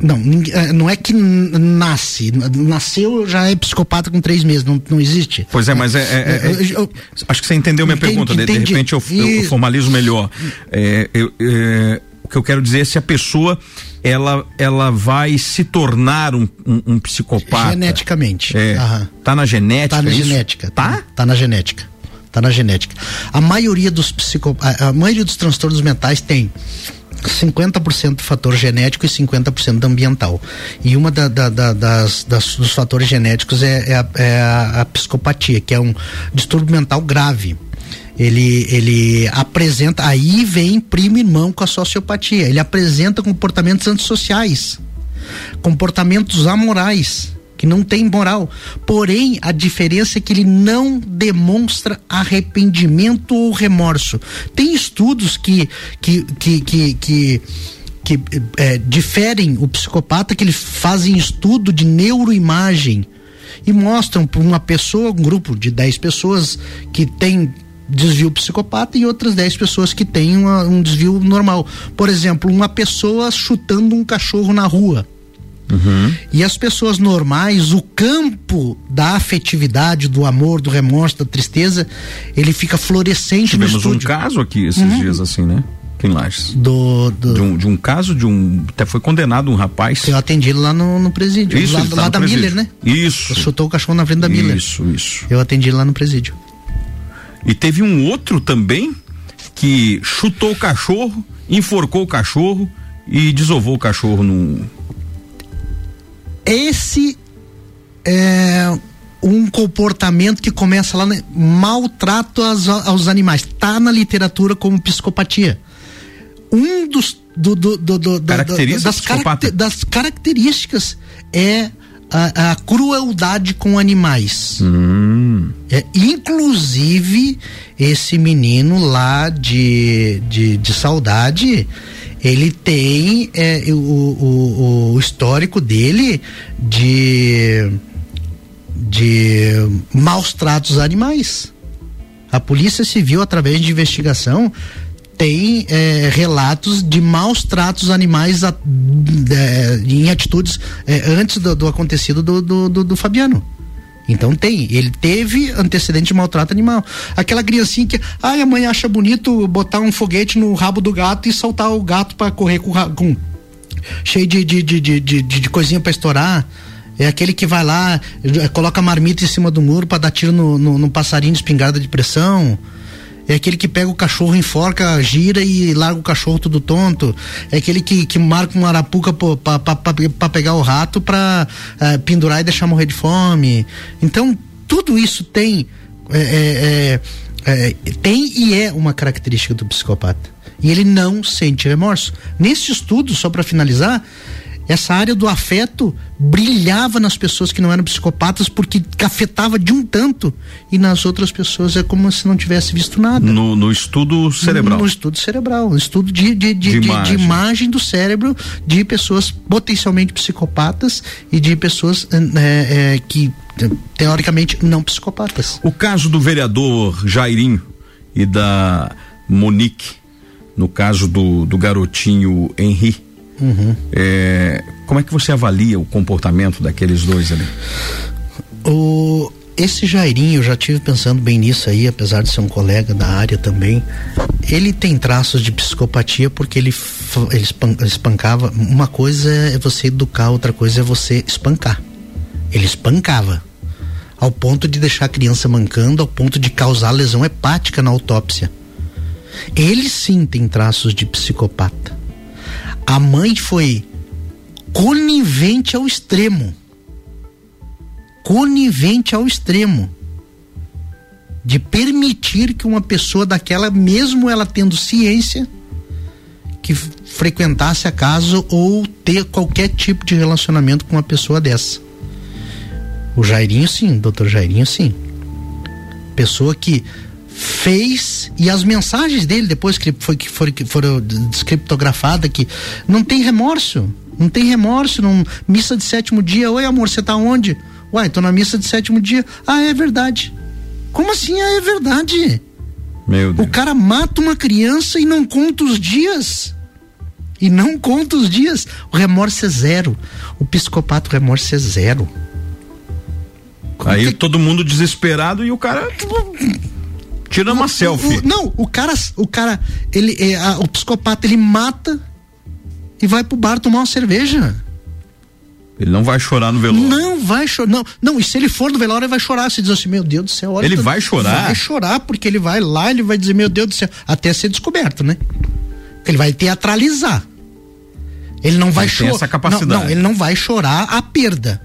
Não, eh, não é que nasce. Nasceu já é psicopata com três meses, não, não existe. Pois é, mas é. é, é eu, eu, acho que você entendeu minha entendi, pergunta. De, de, repente eu, eu, formalizo melhor. É, é, o que eu quero dizer é se a pessoa ela, ela vai se tornar um, um, um psicopata. Geneticamente. É, Aham. Tá na genética? Tá na é genética. Tá? Tá na genética. Tá na genética. A maioria dos psico, a, a maioria dos transtornos mentais tem 50% do fator genético e 50% ambiental. E uma da, da, da, das, das, dos fatores genéticos é, é, a, é a, psicopatia, que é um distúrbio mental grave. Ele, ele apresenta, aí vem primo irmão com a sociopatia, ele apresenta comportamentos antissociais, comportamentos amorais, que não tem moral. Porém, a diferença é que ele não demonstra arrependimento ou remorso. Tem estudos que que que que, que que é, diferem o psicopata que eles fazem estudo de neuroimagem e mostram para uma pessoa, um grupo de 10 pessoas que tem desvio psicopata e outras 10 pessoas que têm uma, um desvio normal. Por exemplo, uma pessoa chutando um cachorro na rua Uhum. E as pessoas normais, o campo da afetividade, do amor, do remorso, da tristeza, ele fica florescente Tivemos no estúdio. um caso aqui esses uhum. dias assim, né? Aqui em Lages. Do, do... De, um, de um caso de um. Até foi condenado um rapaz. Eu atendi lá no, no presídio. Isso, lá, tá lá da presídio. Miller, né? Isso. Chutou o cachorro na frente da Miller. Isso, isso. Eu atendi lá no presídio. E teve um outro também que chutou o cachorro, enforcou o cachorro e desovou o cachorro num esse é um comportamento que começa lá, né? maltrato aos, aos animais. Tá na literatura como psicopatia. Um dos do, do, do, características das, caracter, das, características é a, a crueldade com animais. Hum. É, inclusive, esse menino lá de, de, de saudade, ele tem é, o, o, o histórico dele de de maus tratos animais. A Polícia Civil, através de investigação, tem é, relatos de maus tratos animais a, é, em atitudes é, antes do, do acontecido do, do, do, do Fabiano. Então tem, ele teve antecedente de maltrato animal. Aquela criancinha que, ai, a mãe acha bonito botar um foguete no rabo do gato e soltar o gato para correr com, com cheio de, de, de, de, de, de coisinha para estourar. É aquele que vai lá, eh, coloca a marmita em cima do muro para dar tiro no, no, no passarinho de espingarda de pressão. É aquele que pega o cachorro, enforca, gira e larga o cachorro tudo tonto. É aquele que, que marca uma arapuca para pegar o rato para uh, pendurar e deixar morrer de fome. Então, tudo isso tem. É, é, é, tem e é uma característica do psicopata. E ele não sente remorso. Nesse estudo, só para finalizar, essa área do afeto brilhava nas pessoas que não eram psicopatas porque afetava de um tanto e nas outras pessoas é como se não tivesse visto nada. No, no estudo cerebral. No, no, estudo cerebral, no estudo de, de, de, de, imagem. de, imagem. do cérebro de pessoas potencialmente psicopatas e de pessoas é, é, que teoricamente não psicopatas. O caso do vereador Jairinho e da Monique, no caso do, do garotinho Henri Uhum. É, como é que você avalia o comportamento daqueles dois ali? O, esse Jairinho, eu já tive pensando bem nisso aí, apesar de ser um colega da área também. Ele tem traços de psicopatia porque ele, ele espancava. Uma coisa é você educar, outra coisa é você espancar. Ele espancava. Ao ponto de deixar a criança mancando, ao ponto de causar lesão hepática na autópsia. Ele sim tem traços de psicopata. A mãe foi conivente ao extremo. Conivente ao extremo. De permitir que uma pessoa daquela, mesmo ela tendo ciência, que frequentasse a casa ou ter qualquer tipo de relacionamento com uma pessoa dessa. O Jairinho sim, doutor Jairinho sim. Pessoa que fez e as mensagens dele depois que foi que foram, que foram descriptografadas que não tem remorso, não tem remorso, não missa de sétimo dia, oi amor, você tá onde? Uai, tô na missa de sétimo dia. Ah, é verdade. Como assim? Ah, é verdade. Meu Deus. O cara mata uma criança e não conta os dias. E não conta os dias. O remorso é zero. O psicopata, o remorso é zero. Como Aí que... todo mundo desesperado e o cara Tira uma selfie. O, não, o cara, o cara, ele, é, a, o psicopata, ele mata e vai pro bar tomar uma cerveja. Ele não vai chorar no velório. Não vai chorar. Não, não, e se ele for no velório, ele vai chorar. Se diz assim, meu Deus do céu, olha. Ele vai chorar? Vai chorar, porque ele vai lá, ele vai dizer, meu Deus do céu, até ser descoberto, né? Ele vai teatralizar. Ele não vai chorar. essa capacidade. Não, não, ele não vai chorar a perda.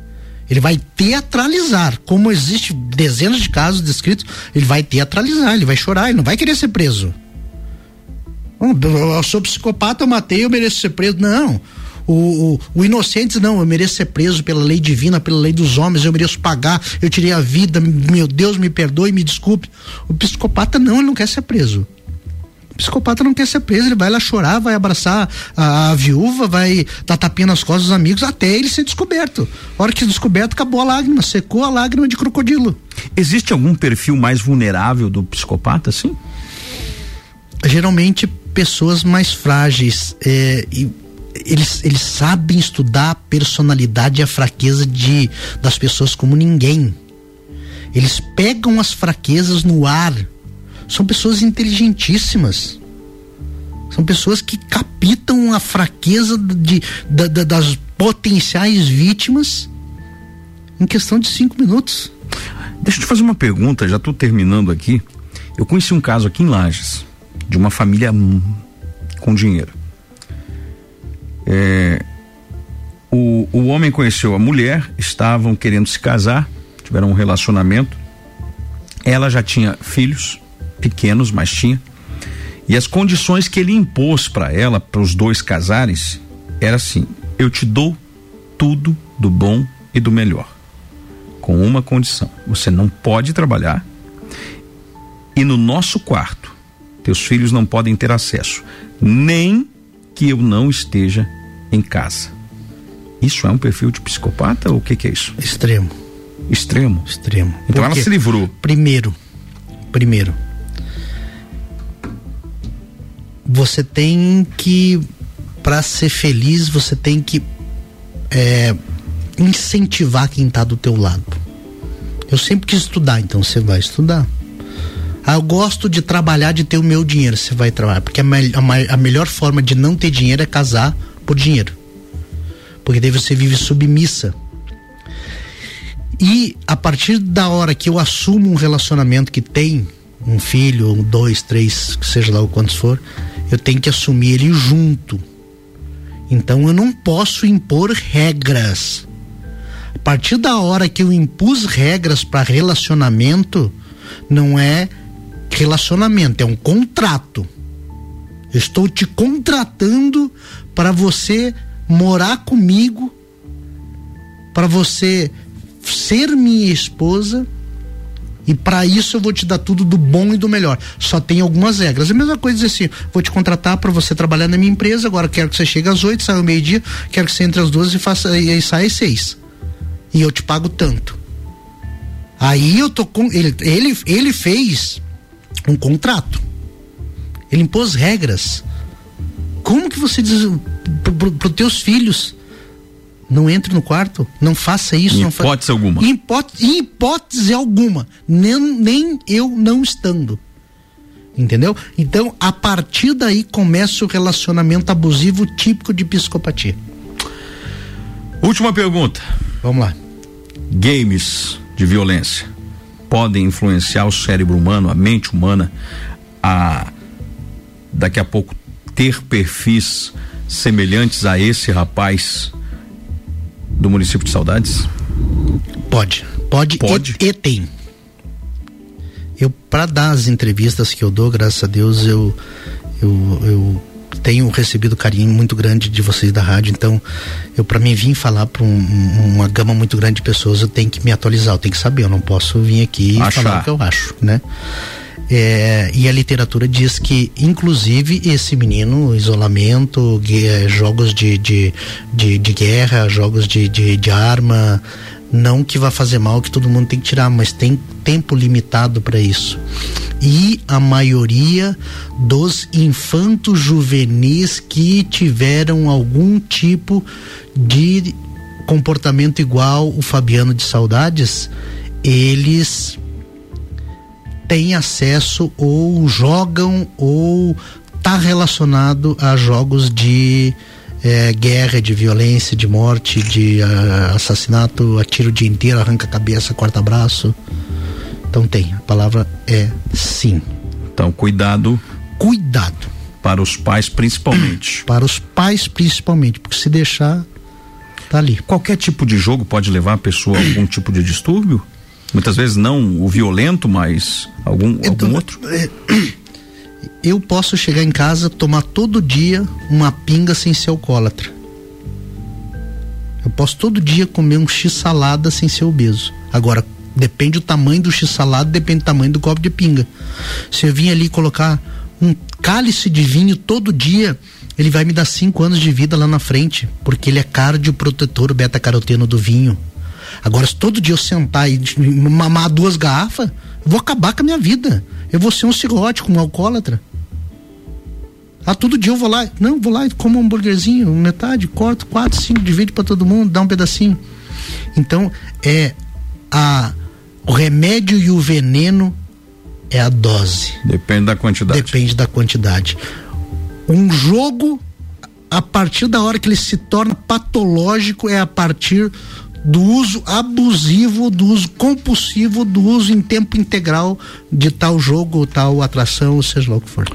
Ele vai teatralizar, como existe dezenas de casos descritos, ele vai teatralizar, ele vai chorar, ele não vai querer ser preso. Eu sou psicopata, eu matei, eu mereço ser preso. Não. O, o, o inocente, não, eu mereço ser preso pela lei divina, pela lei dos homens, eu mereço pagar, eu tirei a vida, meu Deus, me perdoe, me desculpe. O psicopata não, ele não quer ser preso. O psicopata não quer ser preso, ele vai lá chorar, vai abraçar a, a viúva, vai dar tapinha nas costas dos amigos até ele ser descoberto. A hora que descoberto, acabou a lágrima, secou a lágrima de crocodilo. Existe algum perfil mais vulnerável do psicopata, sim? Geralmente pessoas mais frágeis. É, e eles, eles sabem estudar a personalidade e a fraqueza de, das pessoas como ninguém. Eles pegam as fraquezas no ar são pessoas inteligentíssimas. São pessoas que capitam a fraqueza de, de, de, das potenciais vítimas em questão de cinco minutos. Deixa eu te fazer uma pergunta, já estou terminando aqui. Eu conheci um caso aqui em Lages, de uma família com dinheiro. É, o, o homem conheceu a mulher, estavam querendo se casar, tiveram um relacionamento. Ela já tinha filhos, pequenos, mas tinha. E as condições que ele impôs para ela, para os dois casares, era assim: eu te dou tudo do bom e do melhor, com uma condição: você não pode trabalhar e no nosso quarto teus filhos não podem ter acesso, nem que eu não esteja em casa. Isso é um perfil de psicopata ou o que, que é isso? Extremo. Extremo? Extremo. Então ela se livrou. Primeiro, primeiro, você tem que para ser feliz você tem que é, incentivar quem está do teu lado. Eu sempre quis estudar, então você vai estudar. Ah, eu gosto de trabalhar, de ter o meu dinheiro. Você vai trabalhar, porque a, me, a, a melhor forma de não ter dinheiro é casar por dinheiro. porque daí você vive submissa. E a partir da hora que eu assumo um relacionamento que tem um filho, um dois, três, seja lá o quantos for, eu tenho que assumir ele junto. Então eu não posso impor regras. A partir da hora que eu impus regras para relacionamento, não é relacionamento, é um contrato. Eu estou te contratando para você morar comigo, para você ser minha esposa e para isso eu vou te dar tudo do bom e do melhor. Só tem algumas regras. A mesma coisa dizer assim: vou te contratar para você trabalhar na minha empresa. Agora quero que você chegue às oito, saia ao meio-dia. Quero que você entre às duas e faça e, e saia às seis. E eu te pago tanto. Aí eu tô com ele. Ele, ele fez um contrato. Ele impôs regras. Como que você diz para os teus filhos? Não entre no quarto, não faça isso. Em não hipótese fa... alguma. Em hipótese, em hipótese alguma. Nem, nem eu não estando. Entendeu? Então, a partir daí começa o relacionamento abusivo típico de psicopatia. Última pergunta. Vamos lá. Games de violência podem influenciar o cérebro humano, a mente humana, a daqui a pouco ter perfis semelhantes a esse rapaz do município de Saudades? Pode, pode, pode. E, e tem. Eu para dar as entrevistas que eu dou, graças a Deus, eu eu, eu tenho recebido carinho muito grande de vocês da rádio, então eu para mim vir falar para um, uma gama muito grande de pessoas, eu tenho que me atualizar, eu tenho que saber, eu não posso vir aqui e falar o que eu acho, né? É, e a literatura diz que, inclusive, esse menino, isolamento, jogos de, de, de, de guerra, jogos de, de, de, arma, não que vá fazer mal, que todo mundo tem que tirar, mas tem tempo limitado para isso. E a maioria dos infantos juvenis que tiveram algum tipo de comportamento igual o Fabiano de Saudades, eles têm acesso ou jogam ou tá relacionado a jogos de é, guerra, de violência, de morte, de uh, assassinato, atira o dia inteiro, arranca a cabeça, corta braço. Então tem, a palavra é sim. Então cuidado. Cuidado. Para os pais principalmente. Para os pais principalmente, porque se deixar, tá ali. Qualquer tipo de jogo pode levar a pessoa a algum tipo de distúrbio? Muitas vezes não o violento, mas algum, então, algum outro? É, eu posso chegar em casa, tomar todo dia uma pinga sem ser alcoólatra. Eu posso todo dia comer um x salada sem ser obeso. Agora, depende do tamanho do x salada, depende do tamanho do copo de pinga. Se eu vim ali colocar um cálice de vinho todo dia, ele vai me dar cinco anos de vida lá na frente, porque ele é cardioprotetor, o beta-caroteno do vinho. Agora, se todo dia eu sentar e mamar duas garrafas, eu vou acabar com a minha vida. Eu vou ser um cirrótico, um alcoólatra. Ah, todo dia eu vou lá, não, vou lá e como um hambúrguerzinho, metade, corto, quatro, cinco, divide para todo mundo, dá um pedacinho. Então, é a o remédio e o veneno é a dose. Depende da quantidade. Depende da quantidade. Um jogo, a partir da hora que ele se torna patológico, é a partir do uso abusivo, do uso compulsivo, do uso em tempo integral de tal jogo, tal atração, seja lá o que for.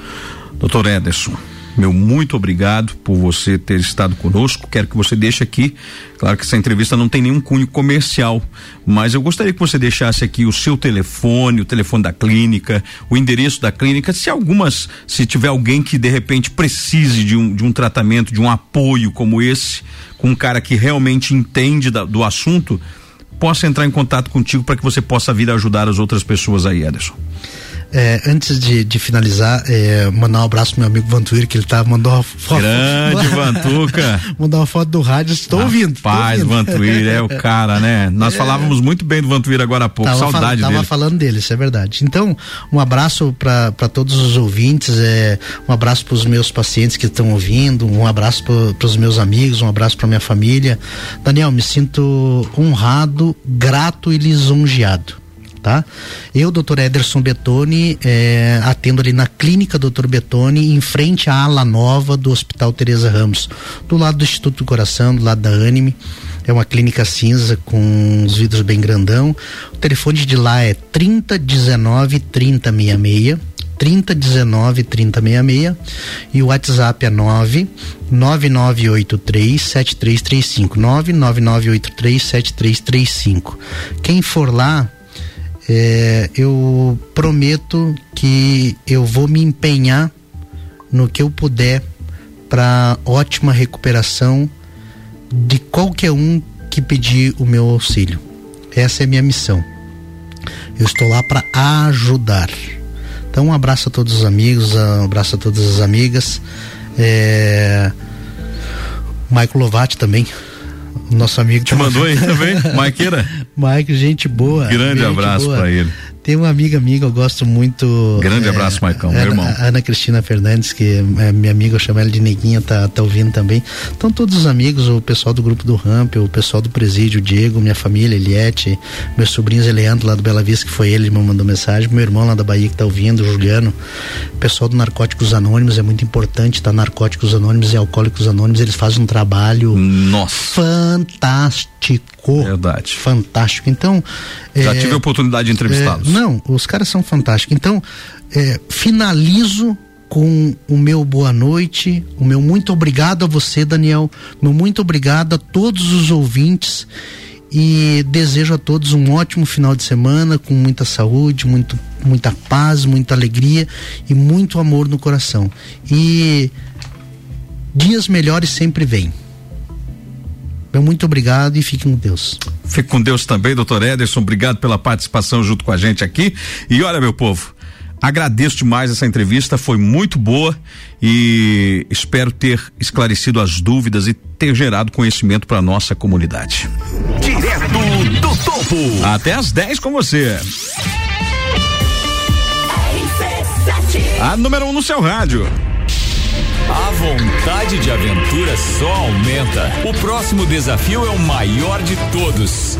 Doutor Ederson, meu muito obrigado por você ter estado conosco. Quero que você deixe aqui, claro que essa entrevista não tem nenhum cunho comercial, mas eu gostaria que você deixasse aqui o seu telefone, o telefone da clínica, o endereço da clínica, se algumas, se tiver alguém que de repente precise de um, de um tratamento, de um apoio como esse, com um cara que realmente entende da, do assunto, possa entrar em contato contigo para que você possa vir ajudar as outras pessoas aí, Ederson. É, antes de, de finalizar, é, mandar um abraço pro meu amigo Vantuir, que ele tá, mandou uma foto. Grande Vantuca. mandar uma foto do rádio, estou ouvindo. Paz, Vantuir é o cara, né? Nós é. falávamos muito bem do Vantuir agora há pouco, tava saudade fal, dele. Tava falando dele, isso é verdade. Então, um abraço para todos os ouvintes, é, um abraço para os meus pacientes que estão ouvindo, um abraço para os meus amigos, um abraço para minha família. Daniel, me sinto honrado, grato e lisonjeado tá? Eu, doutor Ederson Betoni, é, atendo ali na clínica Doutor Betoni, em frente à ala nova do Hospital Teresa Ramos, do lado do Instituto do Coração, do lado da Anime. É uma clínica cinza com os vidros bem grandão. O telefone de lá é 3019 3066. 3019 3066 e o WhatsApp é 9 9983 7335 99983 7335. Quem for lá, é, eu prometo que eu vou me empenhar no que eu puder para ótima recuperação de qualquer um que pedir o meu auxílio. Essa é a minha missão. Eu estou lá para ajudar. Então, um abraço a todos os amigos, um abraço a todas as amigas. É... Michael Lovati também, nosso amigo. Te mandou aí também, Maiqueira? Mike, gente boa. Grande gente abraço para ele. Tem uma amiga amiga, eu gosto muito. Grande é, abraço, Maicão, meu irmão. Ana Cristina Fernandes, que é minha amiga, eu chamo ela de Neguinha, tá, tá ouvindo também. Então, todos os amigos, o pessoal do grupo do Ramp, o pessoal do presídio, o Diego, minha família, Eliette, meus sobrinhos, Eleandro, lá do Bela Vista, que foi ele que me mandou mensagem, meu irmão lá da Bahia que tá ouvindo, o Juliano, o pessoal do Narcóticos Anônimos, é muito importante, tá? Narcóticos Anônimos e Alcoólicos Anônimos, eles fazem um trabalho Nossa. fantástico. Verdade. Fantástico. Então. Já é, tive a oportunidade de entrevistá-los. É, não, os caras são fantásticos. Então, é, finalizo com o meu boa noite, o meu muito obrigado a você, Daniel, meu muito obrigado a todos os ouvintes e desejo a todos um ótimo final de semana com muita saúde, muito, muita paz, muita alegria e muito amor no coração. E dias melhores sempre vêm. Meu muito obrigado e fique com Deus. Fique com Deus também, doutor Ederson. Obrigado pela participação junto com a gente aqui. E olha, meu povo, agradeço demais essa entrevista, foi muito boa e espero ter esclarecido as dúvidas e ter gerado conhecimento para nossa comunidade. Direto do topo. Até às 10 com você. A número 1 um no seu rádio. A vontade de aventura só aumenta. O próximo desafio é o maior de todos.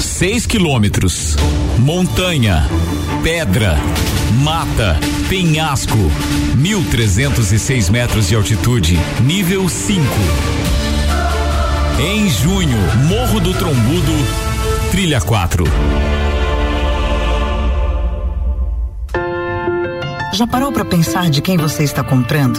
Seis quilômetros. Montanha. Pedra. Mata. Penhasco. 1.306 metros de altitude. Nível 5. Em junho, Morro do Trombudo. Trilha 4. Já parou para pensar de quem você está comprando?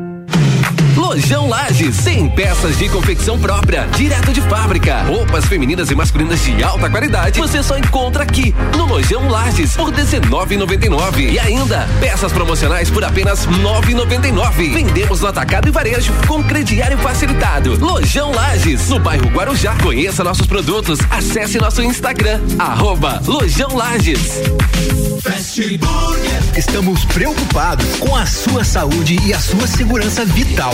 Lojão Lages, 100 peças de confecção própria, direto de fábrica. Roupas femininas e masculinas de alta qualidade, você só encontra aqui no Lojão Lages por 19,99 e ainda peças promocionais por apenas 9,99. Vendemos no atacado e varejo com crediário facilitado. Lojão Lages, no bairro Guarujá. Conheça nossos produtos. Acesse nosso Instagram arroba Lojão Lages. Estamos preocupados com a sua saúde e a sua segurança vital.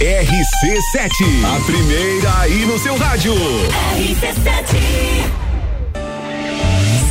RC7, a primeira aí no seu rádio. RC7.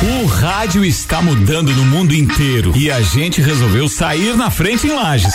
O rádio está mudando no mundo inteiro e a gente resolveu sair na frente em Lages.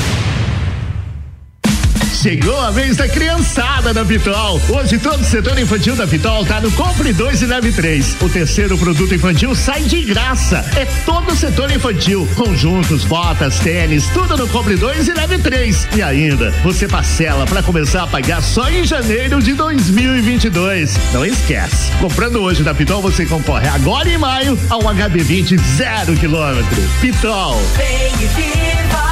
Chegou a vez da criançada da Pitol. Hoje todo o setor infantil da Pitol tá no Compre 2 e Leve 3. O terceiro produto infantil sai de graça. É todo o setor infantil. Conjuntos, botas, tênis, tudo no Compre 2 e Leve 3. E ainda, você parcela para começar a pagar só em janeiro de 2022. Não esquece. Comprando hoje da Pitol, você concorre agora em maio a um HB20 zero quilômetro. Pitol. Vem viva.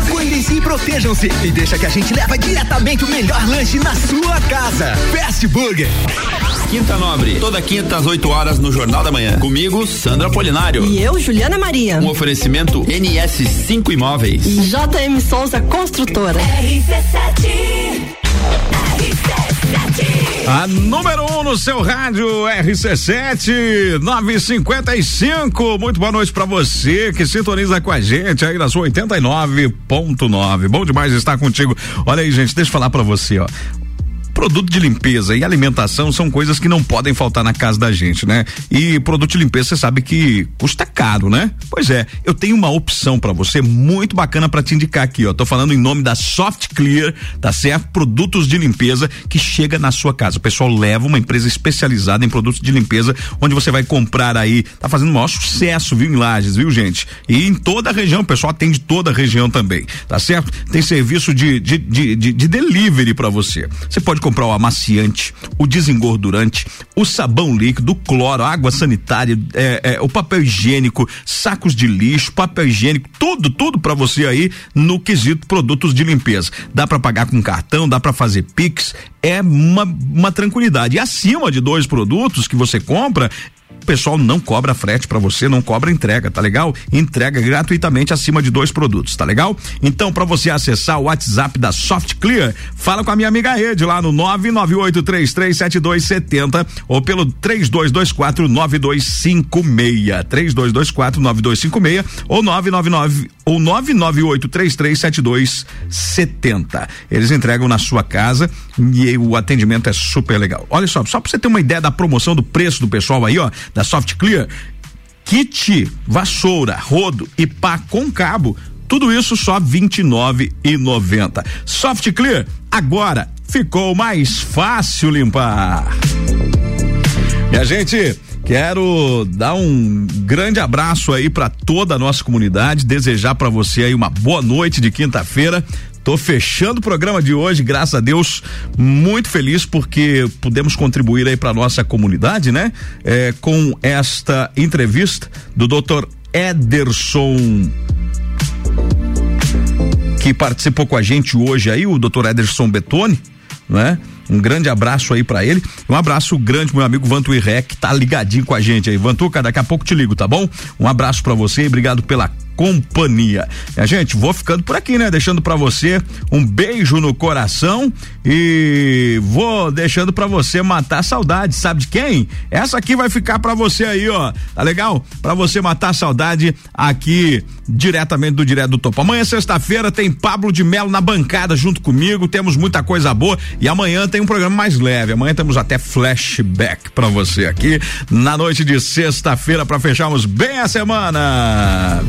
Cuidem-se e protejam-se e deixa que a gente leva diretamente o melhor lanche na sua casa. Fast Burger. Quinta Nobre, toda quinta às 8 horas no Jornal da Manhã. Comigo, Sandra Polinário. E eu, Juliana Maria. Um oferecimento NS5 Imóveis. E JM Souza Construtora. RC7. A número 1 um no seu rádio RC7 955. Muito boa noite para você que sintoniza com a gente aí na sua 89.9. Bom demais estar contigo. Olha aí, gente, deixa eu falar para você, ó produto de limpeza e alimentação são coisas que não podem faltar na casa da gente, né? E produto de limpeza você sabe que custa caro, né? Pois é, eu tenho uma opção para você muito bacana para te indicar aqui, ó. Tô falando em nome da Soft Clear, tá certo? Produtos de limpeza que chega na sua casa. O pessoal leva uma empresa especializada em produtos de limpeza, onde você vai comprar aí, tá fazendo o maior sucesso, viu, em Lages, viu, gente? E em toda a região, o pessoal atende toda a região também, tá certo? Tem serviço de, de, de, de, de delivery para você. Você pode comprar o amaciante, o desengordurante, o sabão líquido, o cloro, água sanitária, é, é, o papel higiênico, sacos de lixo, papel higiênico, tudo, tudo para você aí no quesito produtos de limpeza. Dá para pagar com cartão, dá para fazer Pix, é uma, uma tranquilidade. E acima de dois produtos que você compra, o pessoal não cobra frete para você, não cobra entrega, tá legal? Entrega gratuitamente acima de dois produtos, tá legal? Então, para você acessar o WhatsApp da Soft Clear, fala com a minha amiga Rede lá no 998337270 ou pelo 3224 9256. 3224 9256 ou 999 ou 998337270. Eles entregam na sua casa e o atendimento é super legal. Olha só, só para você ter uma ideia da promoção do preço do pessoal aí, ó, da Soft Clear, kit, vassoura, rodo e pá com cabo, tudo isso só vinte e noventa. Soft Clear, agora ficou mais fácil limpar. E a gente Quero dar um grande abraço aí para toda a nossa comunidade, desejar para você aí uma boa noite de quinta-feira. Tô fechando o programa de hoje, graças a Deus, muito feliz porque pudemos contribuir aí para nossa comunidade, né? É, com esta entrevista do Dr. Ederson que participou com a gente hoje aí, o Dr. Ederson Betoni, né? Um grande abraço aí para ele. Um abraço grande, meu amigo Vantu Irec, tá ligadinho com a gente aí. Vantuca, daqui a pouco te ligo, tá bom? Um abraço para você e obrigado pela companhia. A gente, vou ficando por aqui, né? Deixando para você um beijo no coração e vou deixando para você matar a saudade, sabe de quem? Essa aqui vai ficar para você aí, ó. Tá legal? Para você matar a saudade aqui diretamente do Direto do Topo. Amanhã sexta-feira tem Pablo de Melo na bancada junto comigo, temos muita coisa boa e amanhã tem um programa mais leve. Amanhã temos até flashback para você aqui na noite de sexta-feira para fecharmos bem a semana.